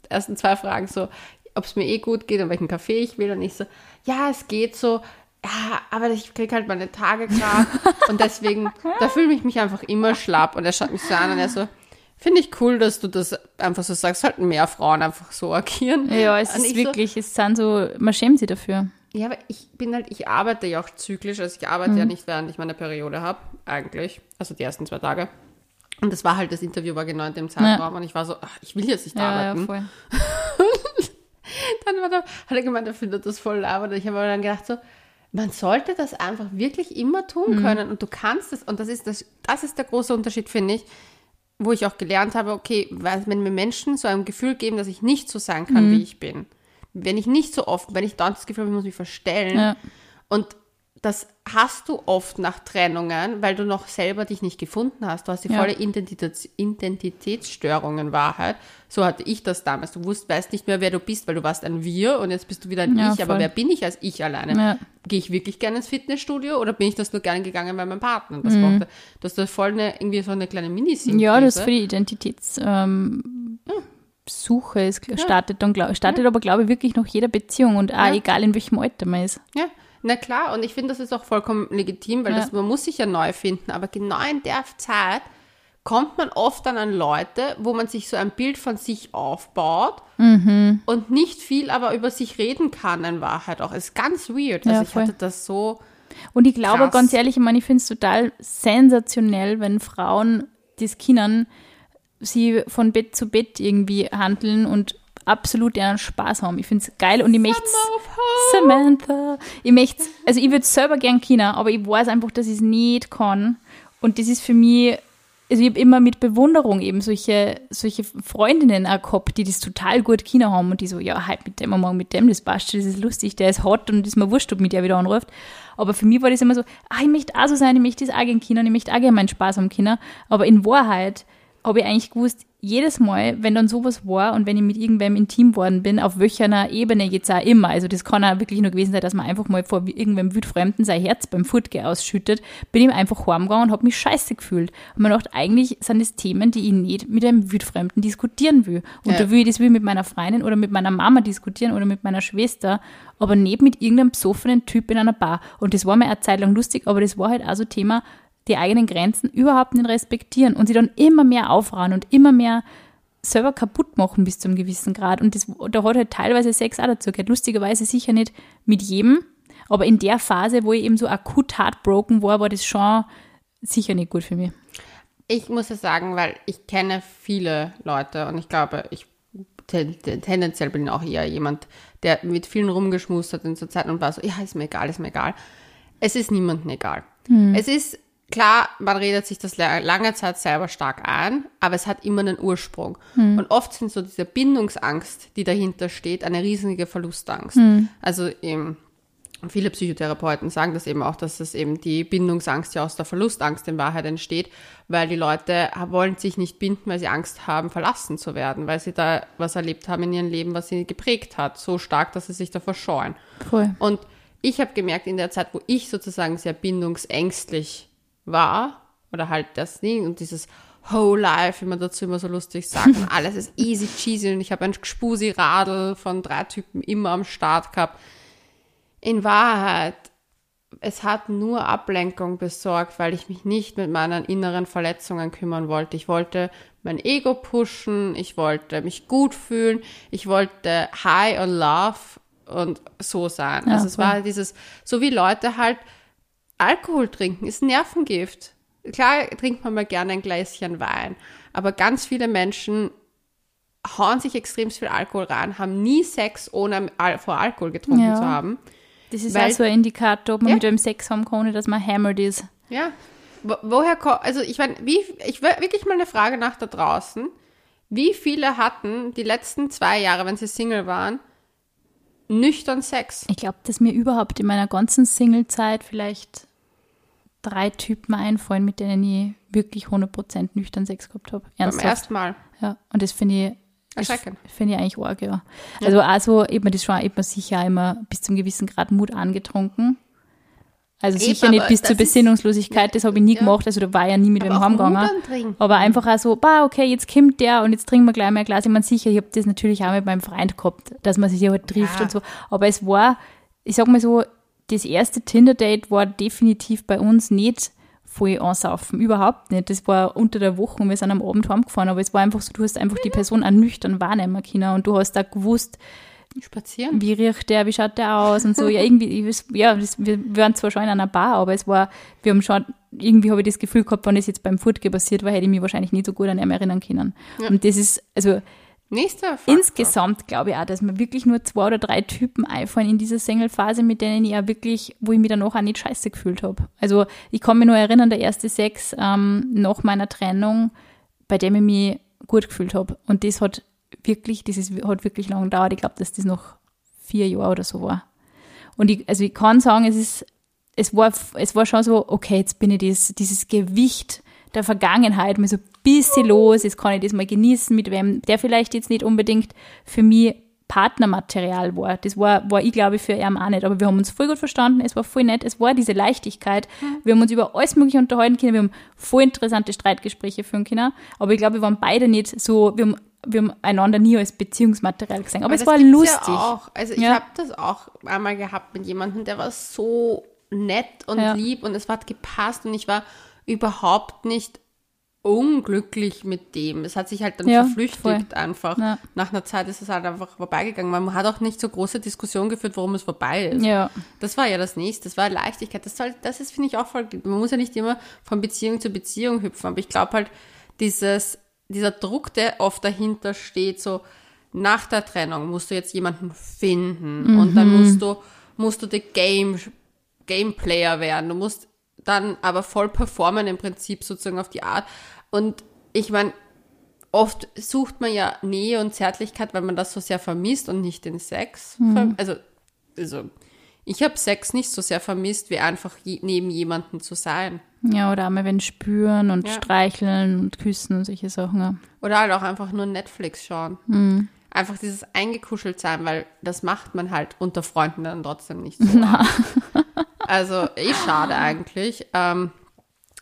ersten zwei Fragen so, ob es mir eh gut geht und welchen Kaffee ich will und ich so, ja, es geht so, ja, aber ich kriege halt meine Tage gerade und deswegen, da fühle ich mich einfach immer schlapp und er schaut mich so an und er so, Finde ich cool, dass du das einfach so sagst. Sollten mehr Frauen einfach so agieren. Ja, es ist wirklich, so, es sind so, man schämt sich dafür. Ja, aber ich bin halt, ich arbeite ja auch zyklisch, also ich arbeite mhm. ja nicht, während ich meine Periode habe, eigentlich. Also die ersten zwei Tage. Und das war halt, das Interview war genau in dem Zeitraum ja. und ich war so, ach, ich will jetzt nicht ja, arbeiten. Ja, dann war da, hat er gemeint, er findet das voll laber. Und ich habe dann gedacht so, man sollte das einfach wirklich immer tun mhm. können und du kannst es. Und das ist, das, das ist der große Unterschied, finde ich, wo ich auch gelernt habe, okay, wenn mir Menschen so ein Gefühl geben, dass ich nicht so sein kann, mhm. wie ich bin, wenn ich nicht so oft, wenn ich dann das Gefühl habe, ich muss mich verstellen. Ja. Und das hast du oft nach Trennungen, weil du noch selber dich nicht gefunden hast. Du hast die ja. volle Identitäts Identitätsstörung in Wahrheit. So hatte ich das damals. Du wusst, weißt nicht mehr, wer du bist, weil du warst ein Wir und jetzt bist du wieder ein ja, Ich. Voll. Aber wer bin ich als Ich alleine? Ja. Gehe ich wirklich gerne ins Fitnessstudio oder bin ich das nur gerne gegangen, weil mein Partner das mhm. brauchte? Du hast da voll eine, irgendwie so eine kleine mini Ja, das ist für die Identitäts... Ähm, Suche. Es startet dann, glaub, startet ja. aber, glaube ich, wirklich nach jeder Beziehung und auch ja. egal in welchem Alter man ist. Ja, na klar, und ich finde, das ist auch vollkommen legitim, weil ja. das, man muss sich ja neu finden, aber genau in der Zeit kommt man oft dann an Leute, wo man sich so ein Bild von sich aufbaut mhm. und nicht viel aber über sich reden kann in Wahrheit auch. Es ist ganz weird. Also ja, ich hatte das so. Und ich glaube krass. ganz ehrlich, ich meine, ich finde es total sensationell, wenn Frauen das Kindern sie von Bett zu Bett irgendwie handeln und absolut ihren Spaß haben. Ich finde es geil und ich möchte Samantha. Ich möchte also ich würde selber gern China, aber ich weiß einfach, dass ich es nicht kann. Und das ist für mich, also ich habe immer mit Bewunderung eben solche, solche Freundinnen auch gehabt, die das total gut China haben und die so, ja, halt mit dem, morgen mit dem, das passt das ist lustig, der ist hot und ist mir wurscht, ob mich der wieder anruft. Aber für mich war das immer so, ah, ich möchte auch so sein, ich möchte das auch gerne China und ich möchte auch gerne meinen Spaß am China. Aber in Wahrheit habe ich eigentlich gewusst, jedes Mal, wenn dann sowas war und wenn ich mit irgendwem intim worden bin, auf welcher Ebene jetzt auch immer, also das kann auch wirklich nur gewesen sein, dass man einfach mal vor irgendwem Wildfremden sein Herz beim Furtge ausschüttet, bin ich einfach heimgegangen und habe mich scheiße gefühlt. Und man dachte, eigentlich sind das Themen, die ich nicht mit einem Wildfremden diskutieren will. Und ja. da will ich das will mit meiner Freundin oder mit meiner Mama diskutieren oder mit meiner Schwester, aber nicht mit irgendeinem besoffenen Typ in einer Bar. Und das war mir eine Zeit lang lustig, aber das war halt auch so Thema, die eigenen Grenzen überhaupt nicht respektieren und sie dann immer mehr aufrauen und immer mehr selber kaputt machen bis zu einem gewissen Grad. Und das, da hat halt teilweise Sex auch dazu gehört. Lustigerweise sicher nicht mit jedem, Aber in der Phase, wo ich eben so akut heartbroken war, war das schon sicher nicht gut für mich. Ich muss ja sagen, weil ich kenne viele Leute und ich glaube, ich tendenziell bin auch eher jemand, der mit vielen rumgeschmust hat in zur Zeit und war so, ja, ist mir egal, ist mir egal. Es ist niemandem egal. Hm. Es ist klar, man redet sich das lange Zeit selber stark ein, aber es hat immer einen Ursprung. Hm. Und oft sind so diese Bindungsangst, die dahinter steht, eine riesige Verlustangst. Hm. Also eben, viele Psychotherapeuten sagen das eben auch, dass es eben die Bindungsangst ja aus der Verlustangst in Wahrheit entsteht, weil die Leute wollen sich nicht binden, weil sie Angst haben, verlassen zu werden, weil sie da was erlebt haben in ihrem Leben, was sie geprägt hat, so stark, dass sie sich davor scheuen. Cool. Und ich habe gemerkt, in der Zeit, wo ich sozusagen sehr bindungsängstlich war, oder halt das Ding und dieses Whole Life, wie man dazu immer so lustig sagt, und alles ist easy cheesy und ich habe ein Gspusi-Radl von drei Typen immer am Start gehabt. In Wahrheit, es hat nur Ablenkung besorgt, weil ich mich nicht mit meinen inneren Verletzungen kümmern wollte. Ich wollte mein Ego pushen, ich wollte mich gut fühlen, ich wollte high on love und so sein. Ja, also es war dieses, so wie Leute halt Alkohol trinken, ist Nervengift. Klar trinkt man mal gerne ein Gläschen Wein, aber ganz viele Menschen hauen sich extrem viel Alkohol rein, haben nie Sex, ohne vor Alkohol getrunken ja. zu haben. Das ist weil, auch so ein Indikator, ob man ja. mit dem Sex haben kann, ohne dass man hammered ist. Ja. Wo, woher kommt, also ich meine, wie, ich wirklich mal eine Frage nach da draußen. Wie viele hatten die letzten zwei Jahre, wenn sie Single waren, nüchtern Sex. Ich glaube, dass mir überhaupt in meiner ganzen Single-Zeit vielleicht drei Typen einfallen, mit denen ich wirklich 100% nüchtern Sex gehabt habe. Beim ersten Mal? Ja, und das finde ich Erschreckend. Finde ich eigentlich arg, ja. ja. Also also eben das schon eben sicher immer bis zum gewissen Grad Mut angetrunken. Also Eben, sicher nicht bis zur Besinnungslosigkeit, das habe ich nie ja. gemacht, also da war ja nie mit dem heimgegangen. Aber einfach auch so, bah, okay, jetzt kommt der und jetzt trinken wir gleich mal ein Glas. Ich meine, sicher, ich habe das natürlich auch mit meinem Freund gehabt, dass man sich ja halt trifft ja. und so. Aber es war, ich sag mal so, das erste Tinder-Date war definitiv bei uns nicht voll ansaufen, überhaupt nicht. Das war unter der Woche und wir sind am Abend heimgefahren, aber es war einfach so, du hast einfach die Person auch nüchtern wahrnehmen können und du hast da gewusst, Spazieren? Wie riecht der, wie schaut der aus und so. Ja, irgendwie, ja, das, wir waren zwar schon in einer Bar, aber es war, wir haben schon, irgendwie habe ich das Gefühl gehabt, wenn es jetzt beim Furtge passiert war, hätte ich mich wahrscheinlich nicht so gut an ihn erinnern können. Ja. Und das ist, also, Nächster Insgesamt glaube ich auch, dass mir wirklich nur zwei oder drei Typen einfallen in dieser Single-Phase, mit denen ich auch wirklich, wo ich mich danach auch nicht scheiße gefühlt habe. Also ich kann mich nur erinnern, der erste Sex ähm, nach meiner Trennung, bei dem ich mich gut gefühlt habe. Und das hat wirklich, das ist, hat wirklich lange gedauert. Ich glaube, dass das noch vier Jahre oder so war. Und ich, also ich kann sagen, es ist, es war, es war schon so, okay, jetzt bin ich das, dieses Gewicht der Vergangenheit mal so ein bisschen los, jetzt kann ich das mal genießen mit wem, der vielleicht jetzt nicht unbedingt für mich Partnermaterial war. Das war, war ich glaube für ihn auch nicht. Aber wir haben uns voll gut verstanden, es war voll nett, es war diese Leichtigkeit. Mhm. Wir haben uns über alles Mögliche unterhalten können, wir haben voll interessante Streitgespräche führen können. Aber ich glaube, wir waren beide nicht so, wir haben wir haben einander nie als Beziehungsmaterial gesehen. Aber, aber es war lustig. Ja auch. Also ich ja. habe das auch einmal gehabt mit jemandem, der war so nett und ja. lieb und es hat gepasst und ich war überhaupt nicht unglücklich mit dem. Es hat sich halt dann ja, verflüchtigt voll. einfach. Ja. Nach einer Zeit ist es halt einfach vorbeigegangen. Man hat auch nicht so große Diskussion geführt, warum es vorbei ist. Ja. Das war ja das nächste. Das war Leichtigkeit. Das, soll, das ist, finde ich, auch voll. Man muss ja nicht immer von Beziehung zu Beziehung hüpfen. Aber ich glaube halt, dieses dieser Druck, der oft dahinter steht, so nach der Trennung musst du jetzt jemanden finden mhm. und dann musst du, musst du der Game, Gameplayer werden. Du musst dann aber voll performen im Prinzip sozusagen auf die Art. Und ich meine, oft sucht man ja Nähe und Zärtlichkeit, weil man das so sehr vermisst und nicht den Sex. Mhm. Also, also ich habe Sex nicht so sehr vermisst, wie einfach je, neben jemanden zu sein. Ja, oder einmal wenn spüren und ja. streicheln und küssen und solche Sachen. Ja. Oder halt auch einfach nur Netflix schauen. Mhm. Einfach dieses eingekuschelt sein, weil das macht man halt unter Freunden dann trotzdem nicht so. Also eh schade eigentlich. Ähm,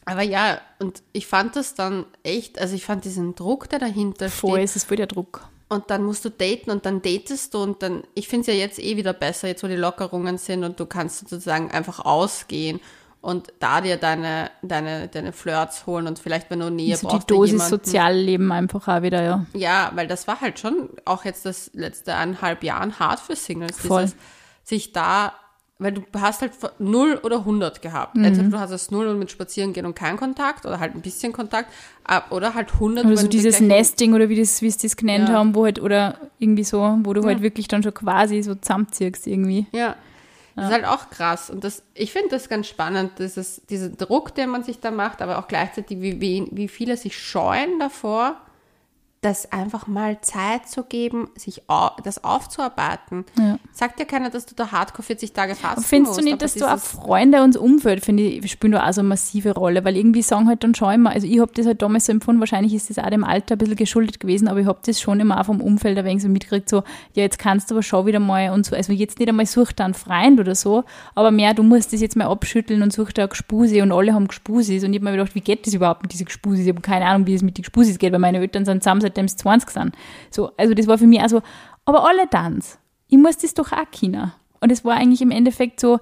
aber ja, und ich fand das dann echt, also ich fand diesen Druck, der dahinter steht. Voll, es ist voll der Druck. Und dann musst du daten und dann datest du und dann, ich finde es ja jetzt eh wieder besser, jetzt wo die Lockerungen sind und du kannst sozusagen einfach ausgehen und da dir deine, deine, deine Flirts holen und vielleicht, wenn du Nähe also brauchst. Die Dosis Sozialleben einfach auch wieder, ja. Ja, weil das war halt schon auch jetzt das letzte eineinhalb Jahren hart für Singles. Voll. Dieses, sich da weil du hast halt 0 oder 100 gehabt. Mhm. Entweder du hast das 0 und mit Spazieren gehen und keinen Kontakt oder halt ein bisschen Kontakt oder halt 100. Oder so dieses Nesting oder wie, das, wie sie das genannt ja. haben, wo halt, oder irgendwie so, wo du ja. halt wirklich dann schon quasi so zusammenziehst irgendwie. Ja. Das ist halt auch krass. Und das, ich finde das ganz spannend, dieses, dieser Druck, den man sich da macht, aber auch gleichzeitig, wie, wie, wie viele sich scheuen davor, das einfach mal Zeit zu geben, sich au das aufzuarbeiten. Ja. Sagt ja keiner, dass du da Hardcore 40 Tage fasten Findest du nicht, dass du auch Freunde und Umfeld, finde ich, spielen da auch so eine massive Rolle, weil irgendwie sagen halt dann schon immer, also ich habe das halt damals so empfunden, wahrscheinlich ist das auch dem Alter ein bisschen geschuldet gewesen, aber ich habe das schon immer auch vom Umfeld ein wenig so mitgekriegt, so, ja, jetzt kannst du aber schon wieder mal und so, also jetzt nicht einmal such da einen Freund oder so, aber mehr, du musst das jetzt mal abschütteln und such da eine Gespuse und alle haben Gespusis und ich habe mir gedacht, wie geht das überhaupt mit diesen Gespusis? Ich habe keine Ahnung, wie es mit den Gespusis geht, weil meine Eltern sind zusammen seitdem sie 20 sind. So, also das war für mich also, aber alle tanz. Ich muss das doch auch können. Und es war eigentlich im Endeffekt so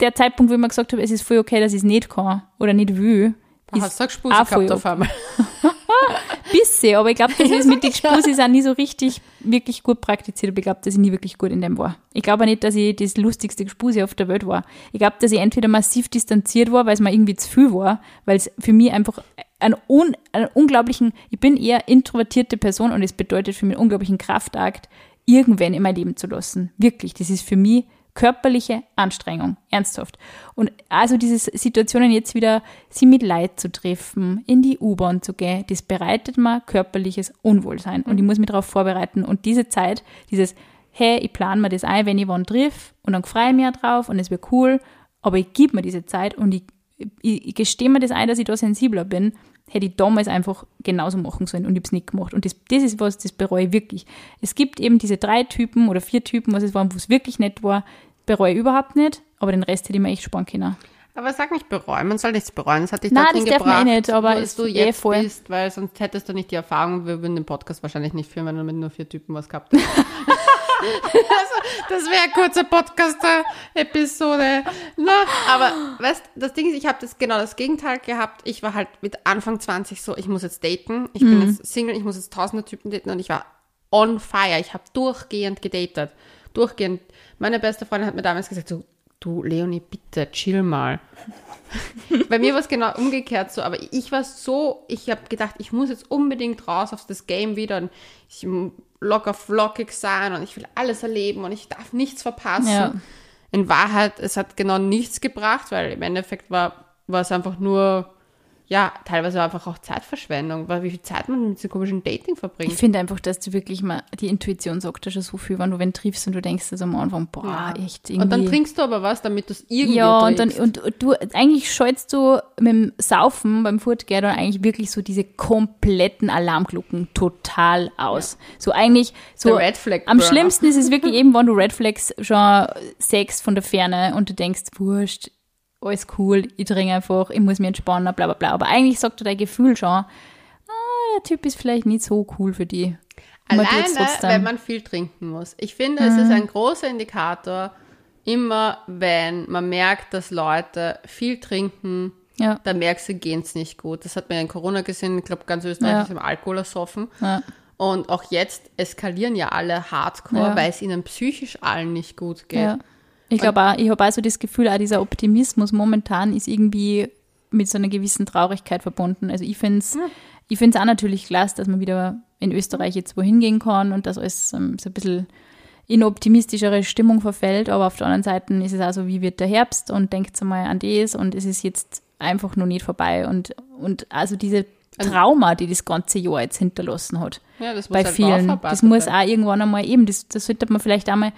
der Zeitpunkt, wo ich mir gesagt habe, es ist voll okay, dass ich es nicht kann oder nicht will. Da hast du Gespuse gehabt auf einmal. Bisschen, aber ich glaube, das ist mit den Gespusis auch nie so richtig, wirklich gut praktiziert. Aber ich glaube, dass ich nie wirklich gut in dem war. Ich glaube nicht, dass ich das lustigste Gespuse auf der Welt war. Ich glaube, dass ich entweder massiv distanziert war, weil es mir irgendwie zu viel war, weil es für mich einfach einen, un, einen unglaublichen, ich bin eher introvertierte Person und es bedeutet für mich einen unglaublichen Kraftakt, irgendwen in mein Leben zu lassen. Wirklich, das ist für mich körperliche Anstrengung, ernsthaft. Und also diese Situationen jetzt wieder, sie mit Leid zu treffen, in die U-Bahn zu gehen, das bereitet mir körperliches Unwohlsein. Und ich muss mich darauf vorbereiten. Und diese Zeit, dieses, hey, ich plane mir das ein, wenn ich wann triff, und dann freue ich mich drauf und es wird cool, aber ich gebe mir diese Zeit und ich, ich, ich gestehe mir das ein, dass ich da sensibler bin, hätte ich damals einfach genauso machen sollen und ich habe es nicht gemacht. Und das, das ist was, das bereue ich wirklich. Es gibt eben diese drei Typen oder vier Typen, was es waren, wo es wirklich nett war, bereue ich überhaupt nicht, aber den Rest hätte ich mir echt sparen können. Aber sag nicht bereuen, man soll nichts bereuen. Das hat dich Nein, das darf man eh nicht, aber wo du eh jetzt voll. bist, weil sonst hättest du nicht die Erfahrung, wir würden den Podcast wahrscheinlich nicht führen, wenn du mit nur vier Typen was gehabt hättest. also, das wäre eine kurze Podcast-Episode. aber weißt, das Ding ist, ich habe das genau das Gegenteil gehabt. Ich war halt mit Anfang 20 so, ich muss jetzt daten. Ich mhm. bin jetzt Single, ich muss jetzt tausende Typen daten und ich war on fire. Ich habe durchgehend gedatet. Durchgehend meine beste Freundin hat mir damals gesagt, so, du Leonie, bitte chill mal. Bei mir war es genau umgekehrt so, aber ich war so, ich habe gedacht, ich muss jetzt unbedingt raus auf das Game wieder und ich locker flockig sein und ich will alles erleben und ich darf nichts verpassen. Ja. In Wahrheit, es hat genau nichts gebracht, weil im Endeffekt war, war es einfach nur ja, teilweise einfach auch Zeitverschwendung, weil wie viel Zeit man mit diesem komischen Dating verbringt. Ich finde einfach, dass du wirklich mal, die Intuition sagt ja schon so viel, wenn du wen triffst und du denkst also am Anfang, boah, ja. echt irgendwie. Und dann trinkst du aber was, damit du es irgendwie Ja, und dann, und, und, du, eigentlich schaltest du mit dem Saufen beim dann eigentlich wirklich so diese kompletten Alarmglocken total aus. Ja. So eigentlich, so. Red Flag, am schlimmsten ist es wirklich eben, wenn du Red Flags schon sechs von der Ferne und du denkst, wurscht, alles cool, ich trinke einfach, ich muss mich entspannen, bla bla bla. Aber eigentlich sagt dein Gefühl schon, ah, der Typ ist vielleicht nicht so cool für die. Alleine, wenn man viel trinken muss. Ich finde, mhm. es ist mhm. ein großer Indikator, immer wenn man merkt, dass Leute viel trinken, ja. dann merkst du, gehen es nicht gut. Das hat man ja in Corona gesehen, ich glaube, ganz Österreich ja. ist im Alkohol ersoffen. Ja. Und auch jetzt eskalieren ja alle hardcore, weil es ihnen psychisch allen nicht gut geht. Ich glaube auch, ich habe auch so das Gefühl, auch dieser Optimismus momentan ist irgendwie mit so einer gewissen Traurigkeit verbunden. Also ich finde es ja. auch natürlich klasse, dass man wieder in Österreich jetzt wohin gehen kann und dass alles um, so ein bisschen in optimistischere Stimmung verfällt. Aber auf der anderen Seite ist es auch so, wie wird der Herbst und denkt mal an das und es ist jetzt einfach noch nicht vorbei. Und, und also diese also Trauma, die das ganze Jahr jetzt hinterlassen hat. Ja, das muss bei halt vielen. Das muss auch irgendwann einmal eben, das, das sollte man vielleicht einmal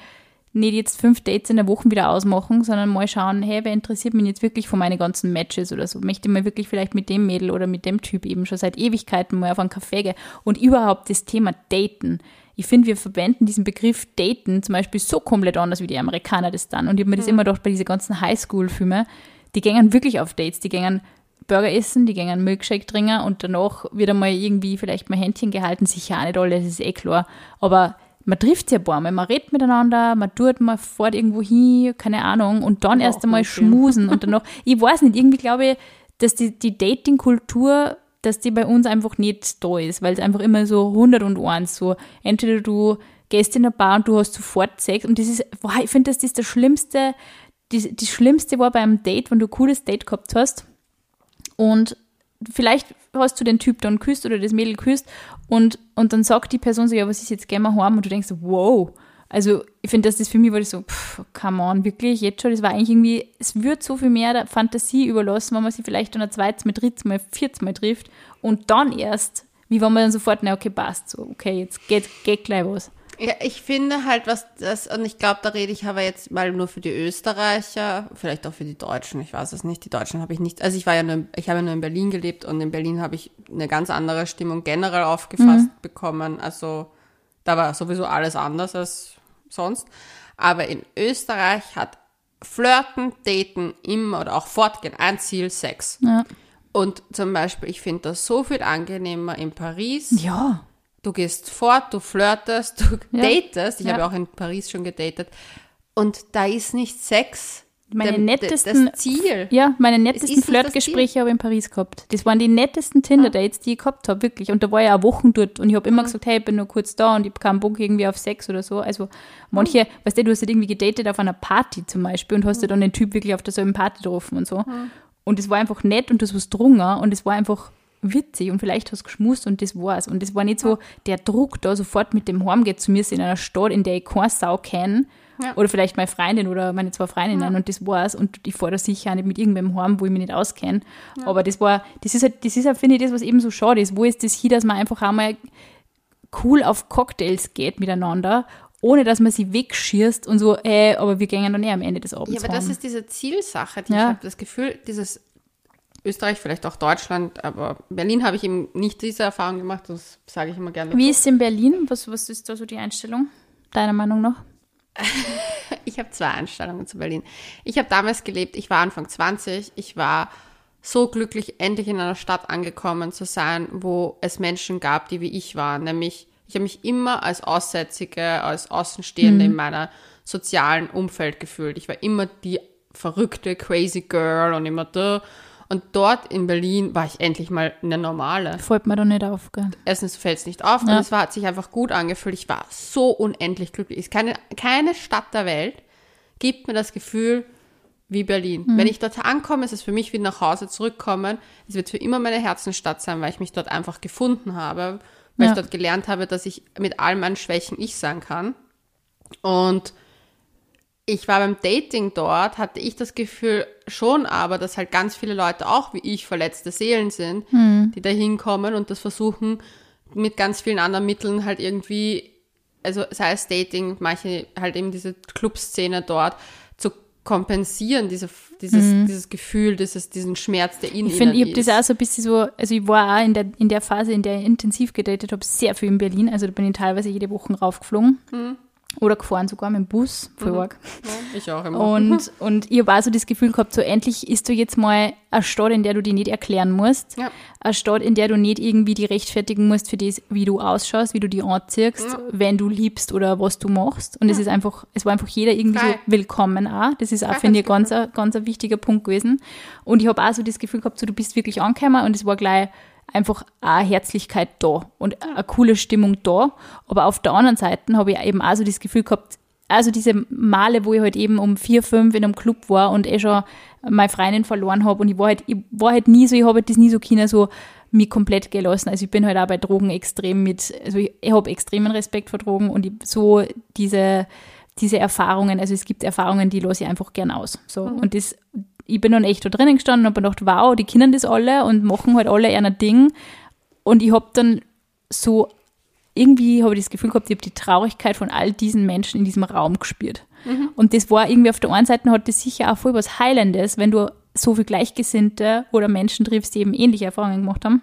nicht jetzt fünf Dates in der Woche wieder ausmachen, sondern mal schauen, hey, wer interessiert mich jetzt wirklich von meinen ganzen Matches oder so? Möchte ich mal wirklich vielleicht mit dem Mädel oder mit dem Typ eben schon seit Ewigkeiten mal auf einen Kaffee gehen? Und überhaupt das Thema Daten. Ich finde, wir verwenden diesen Begriff Daten zum Beispiel so komplett anders, wie die Amerikaner das dann. Und ich habe mir das mhm. immer gedacht, bei diesen ganzen Highschool-Filmen, die gehen wirklich auf Dates, die gehen Burger essen, die gehen Milkshake trinken und danach wird einmal irgendwie vielleicht mal Händchen gehalten. Sicher auch nicht alle, das ist eh klar. Aber man trifft sich ein paar Mal, man redet miteinander, man tut, man fährt irgendwo hin, keine Ahnung, und dann ja, erst einmal schmusen und dann noch, ich weiß nicht, irgendwie glaube ich, dass die, die Dating-Kultur, dass die bei uns einfach nicht da ist, weil es einfach immer so 100 und eins so, entweder du gehst in eine Bar und du hast sofort Sex und das ist, boah, ich finde, das ist das Schlimmste, das, das Schlimmste war beim Date, wenn du ein cooles Date gehabt hast und vielleicht hast du den Typ dann küsst oder das Mädel küsst und, und dann sagt die Person so, ja, was ist jetzt, gehen wir heim und du denkst wow, also ich finde, dass das für mich war das so, pff, come on, wirklich, jetzt schon, das war eigentlich irgendwie, es wird so viel mehr der Fantasie überlassen, wenn man sich vielleicht dann ein zweites Mal, drittes Mal, viertes Mal trifft und dann erst, wie wenn man dann sofort, na okay, passt so, okay, jetzt geht, geht gleich was. Ja, ich finde halt, was das, und ich glaube, da rede ich aber jetzt mal nur für die Österreicher, vielleicht auch für die Deutschen, ich weiß es nicht. Die Deutschen habe ich nicht, also ich war ja nur, ich habe ja nur in Berlin gelebt und in Berlin habe ich eine ganz andere Stimmung generell aufgefasst mhm. bekommen. Also da war sowieso alles anders als sonst. Aber in Österreich hat Flirten, Daten immer oder auch Fortgehen ein Ziel Sex. Ja. Und zum Beispiel, ich finde das so viel angenehmer in Paris. Ja. Du gehst fort, du flirtest, du ja. datest. Ich ja. habe auch in Paris schon gedatet. Und da ist nicht Sex meine dem, nettesten das Ziel. Ja, meine nettesten Flirtgespräche habe ich in Paris gehabt. Das waren die nettesten Tinder-Dates, die ich gehabt habe, wirklich. Und da war ich auch Wochen dort und ich habe immer mhm. gesagt, hey, ich bin nur kurz da und ich habe keinen Bock irgendwie auf Sex oder so. Also manche, mhm. weißt du, du hast halt irgendwie gedatet auf einer Party zum Beispiel und hast mhm. dann den Typ wirklich auf derselben Party getroffen und so. Mhm. Und es war einfach nett und das war drungen und es war einfach witzig und vielleicht hast du geschmust und das war's. Und es war nicht so der Druck da sofort mit dem Heimgehen zu mir in einer Stadt, in der ich keine Sau kenne ja. Oder vielleicht meine Freundin oder meine zwei Freundinnen ja. und das war's. Und ich fahre da sicher auch nicht mit irgendwem heim, wo ich mich nicht auskenne. Ja. Aber das war, das ist halt, das ist halt, finde ich, das, was eben so schade ist. Wo ist das hier, dass man einfach einmal cool auf Cocktails geht miteinander ohne dass man sie wegschießt und so, äh, aber wir gehen dann eh am Ende des Abends. Ja, aber das ist diese Zielsache, die ja. ich habe das Gefühl, dieses Österreich, vielleicht auch Deutschland, aber Berlin habe ich eben nicht diese Erfahrung gemacht, das sage ich immer gerne. Wie ist in Berlin? Was, was ist da so die Einstellung, deiner Meinung nach? ich habe zwei Einstellungen zu Berlin. Ich habe damals gelebt, ich war Anfang 20, ich war so glücklich, endlich in einer Stadt angekommen zu sein, wo es Menschen gab, die wie ich waren. Nämlich, ich habe mich immer als Aussätzige, als Außenstehende mhm. in meiner sozialen Umfeld gefühlt. Ich war immer die verrückte, crazy Girl und immer da. Und dort in Berlin war ich endlich mal eine normale. Fällt mir doch nicht auf, gell? Erstens fällt es nicht auf ja. und es war, hat sich einfach gut angefühlt. Ich war so unendlich glücklich. Keine, keine Stadt der Welt gibt mir das Gefühl wie Berlin. Mhm. Wenn ich dort ankomme, ist es für mich wie nach Hause zurückkommen. Es wird für immer meine Herzensstadt sein, weil ich mich dort einfach gefunden habe, weil ja. ich dort gelernt habe, dass ich mit all meinen Schwächen ich sein kann. Und ich war beim Dating dort, hatte ich das Gefühl schon aber, dass halt ganz viele Leute auch wie ich verletzte Seelen sind, hm. die da hinkommen und das versuchen mit ganz vielen anderen Mitteln halt irgendwie, also sei es Dating, manche halt eben diese Clubszene dort zu kompensieren, diese, dieses, mhm. dieses Gefühl, dieses, diesen Schmerz, der in Ich finde, ich habe das auch so ein bisschen so, also ich war auch in der, in der Phase, in der ich intensiv gedatet habe, sehr viel in Berlin, also da bin ich teilweise jede Woche raufgeflogen. Mhm. Oder gefahren sogar mit dem Bus, voll mhm. arg. Ja, ich auch immer. Und, und ich habe auch so das Gefühl gehabt, so endlich ist du jetzt mal eine Stadt, in der du dich nicht erklären musst. Ja. Eine Stadt, in der du nicht irgendwie die rechtfertigen musst für das, wie du ausschaust, wie du dich anziehst, ja. wenn du liebst oder was du machst. Und es ist einfach, es war einfach jeder irgendwie Frei. so willkommen auch. Das ist auch, finde ich, ganz, ein, ganz ein wichtiger Punkt gewesen. Und ich habe auch so das Gefühl gehabt, so du bist wirklich angekommen und es war gleich einfach eine Herzlichkeit da und eine coole Stimmung da. Aber auf der anderen Seite habe ich eben auch so das Gefühl gehabt, also diese Male, wo ich halt eben um vier, fünf in einem Club war und eh schon meine Freundin verloren habe und ich war halt, ich war halt nie so, ich habe halt das nie so Kinder so mich komplett gelassen. Also ich bin halt auch bei Drogen extrem mit, also ich, ich habe extremen Respekt vor Drogen und ich, so diese, diese Erfahrungen, also es gibt Erfahrungen, die lasse ich einfach gern aus. So. Mhm. Und das, ich bin dann echt da drinnen gestanden und habe gedacht, wow, die kennen das alle und machen halt alle ein Ding. Und ich habe dann so, irgendwie habe ich das Gefühl gehabt, ich habe die Traurigkeit von all diesen Menschen in diesem Raum gespürt. Mhm. Und das war irgendwie auf der einen Seite hat das sicher auch voll was Heilendes, wenn du so viel Gleichgesinnte oder Menschen triffst, die eben ähnliche Erfahrungen gemacht haben.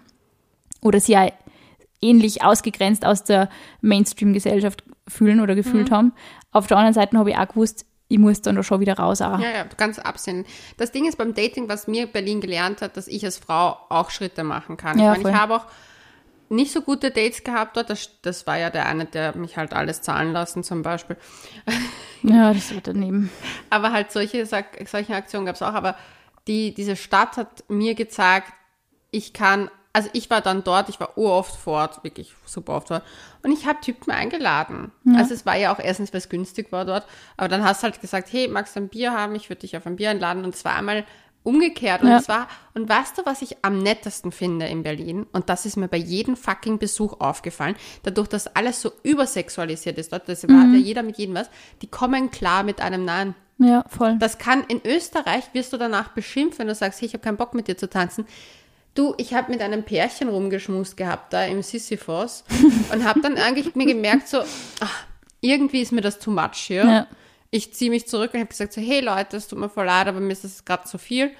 Oder sie ja ähnlich ausgegrenzt aus der Mainstream-Gesellschaft fühlen oder gefühlt mhm. haben. Auf der anderen Seite habe ich auch gewusst, ich muss dann da schon wieder raus. Auch. Ja, ja, du kannst absehen. Das Ding ist beim Dating, was mir Berlin gelernt hat, dass ich als Frau auch Schritte machen kann. Ja, ich meine, ich habe auch nicht so gute Dates gehabt dort. Das, das war ja der eine, der mich halt alles zahlen lassen zum Beispiel. Ja, das wird daneben. Aber halt solche, solche Aktionen gab es auch. Aber die, diese Stadt hat mir gezeigt, ich kann also ich war dann dort, ich war uroft fort, wirklich super oft dort. Und ich habe Typen eingeladen. Ja. Also es war ja auch erstens, weil es günstig war dort. Aber dann hast du halt gesagt, hey, magst du ein Bier haben? Ich würde dich auf ein Bier einladen. Und es war einmal umgekehrt. Und Ja. es war, und weißt du, was ich am nettesten finde in Berlin? Und das ist mir bei jedem fucking Besuch aufgefallen. Dadurch, dass alles so übersexualisiert ist dort, das Mhm. hat ja jeder mit jedem was, die kommen klar mit einem Nein. Ja, voll. Das kann in Österreich wirst du danach beschimpft, wenn du sagst, hey, ich habe keinen Bock mit dir zu tanzen. Du, ich habe mit einem Pärchen rumgeschmust gehabt da im Sisyphos und habe dann eigentlich mir gemerkt so, ach, irgendwie ist mir das too much hier. Ja. Ich ziehe mich zurück und habe gesagt so, hey Leute, es tut mir voll leid, aber mir ist das gerade zu viel.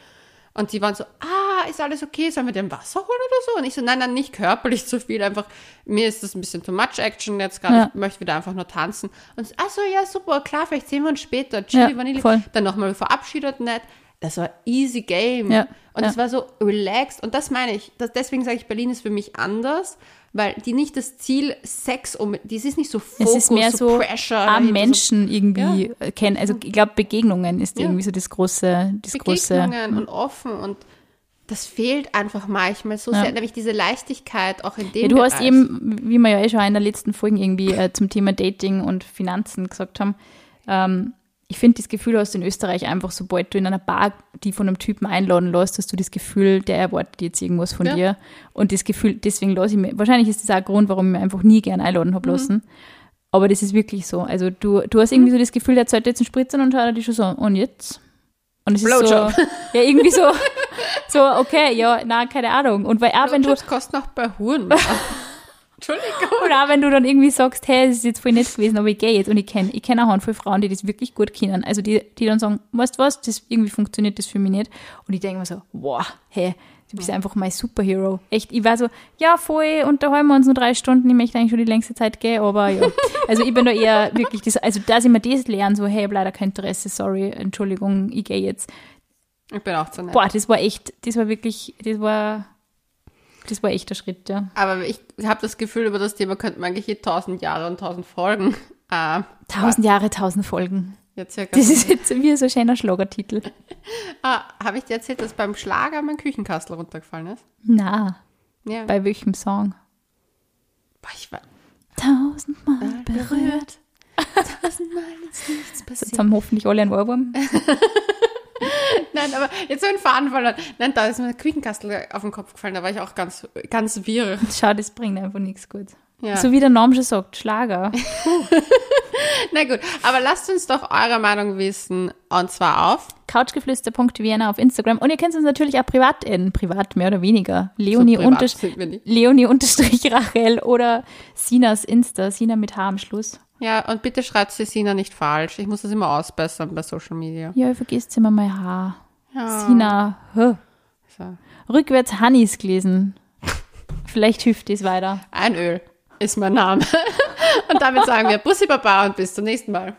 Und die waren so, ah, ist alles okay, sollen wir dir ein Wasser holen oder so? Und ich so, nein, nein, nicht körperlich zu viel, einfach, mir ist das ein bisschen too much action jetzt gerade, Ja. ich möchte wieder einfach nur tanzen. Und so, ach so, ja, super, klar, vielleicht sehen wir uns später, Chili Ja, Vanille. voll. Dann nochmal verabschiedet, nett. Das war easy game. Ja, Und ja. es war so relaxed. Und das meine ich, das, deswegen sage ich, Berlin ist für mich anders, weil die nicht das Ziel Sex um, dies ist nicht so Fokus, es ist mehr so Pressure. am dahinter, so Menschen irgendwie äh, kennen. Also ich glaube, Begegnungen ist Ja. irgendwie so das große, das große. Begegnungen und offen und das fehlt einfach manchmal so Ja. sehr, nämlich diese Leichtigkeit auch in dem Ja, du hast Bereich. eben, wie wir ja eh schon in der letzten Folge irgendwie äh, zum Thema Dating und Finanzen gesagt haben, ähm, ich finde das Gefühl hast du in Österreich einfach, sobald du in einer Bar die von einem Typen einladen lässt, hast du das Gefühl, der erwartet jetzt irgendwas von Ja. dir. Und das Gefühl, deswegen lasse ich mir, wahrscheinlich ist das auch ein Grund, warum ich mir einfach nie gern einladen Mhm. habe lassen. Aber das ist wirklich so. Also du, du hast irgendwie so das Gefühl, der zahlt jetzt einen Spritzer und schaut er dich schon so, und jetzt? Und es ist so, ja, irgendwie so, so, okay, ja, na, keine Ahnung. Und weil auch wenn du, Blowjobs kosten auch bei Huren. Entschuldigung. Oder auch wenn du dann irgendwie sagst, hey, das ist jetzt voll nett gewesen, aber ich gehe jetzt. Und ich kenne ich kenn auch Handvoll Frauen, die das wirklich gut kennen. Also die, die dann sagen, weißt du was, das, irgendwie funktioniert das für mich nicht. Und ich denke mir so, wow, hey, du bist einfach mein Superhero. Echt, ich war so, ja, voll, unterhalten wir uns nur drei Stunden, ich möchte eigentlich schon die längste Zeit gehen, aber ja. Also ich bin da eher wirklich, das, also dass ich mir das lerne, so, hey, ich hab leider kein Interesse, sorry, Entschuldigung, ich gehe jetzt. Ich bin auch zu nett. Boah, das war echt, das war wirklich, das war, das war echt der Schritt, ja. Aber ich habe das Gefühl, über das Thema könnten wir eigentlich hier tausend Jahre und tausend Folgen. Äh, Tausend Jahre, tausend Folgen. circa. Das ist jetzt wie so ein schöner Schlagertitel. ah, habe ich dir erzählt, dass beim Schlager mein Küchenkastel runtergefallen ist? Na, Ja. bei welchem Song? Boah, ich war Tausendmal berührt. tausendmal ist nichts passiert. Jetzt haben hoffentlich alle einen Ohrwurm. Nein, aber jetzt so ein Faden verloren. Nein, da ist mir der Küchenkastel auf den Kopf gefallen. Da war ich auch ganz, ganz wirr. Schau, das bringt einfach nichts gut. Ja. So wie der Name schon sagt, Schlager. Na gut, aber lasst uns doch eure Meinung wissen. Und zwar auf Couchgeflüster.vienna auf Instagram. Und ihr könnt uns natürlich auch privat in, privat mehr oder weniger. Leonie, So nicht. Leonie unterstrich Rachel oder Sinas Insta, Sina mit H am Schluss. Ja, und bitte schreibt Sina nicht falsch. Ich muss das immer ausbessern bei Social Media. Ja, ich vergisst immer mein H. Ja. Sina, hä. So. Rückwärts Hannis gelesen. Vielleicht hilft das weiter. Ein Öl ist mein Name. Und damit sagen wir Bussi Baba und bis zum nächsten Mal.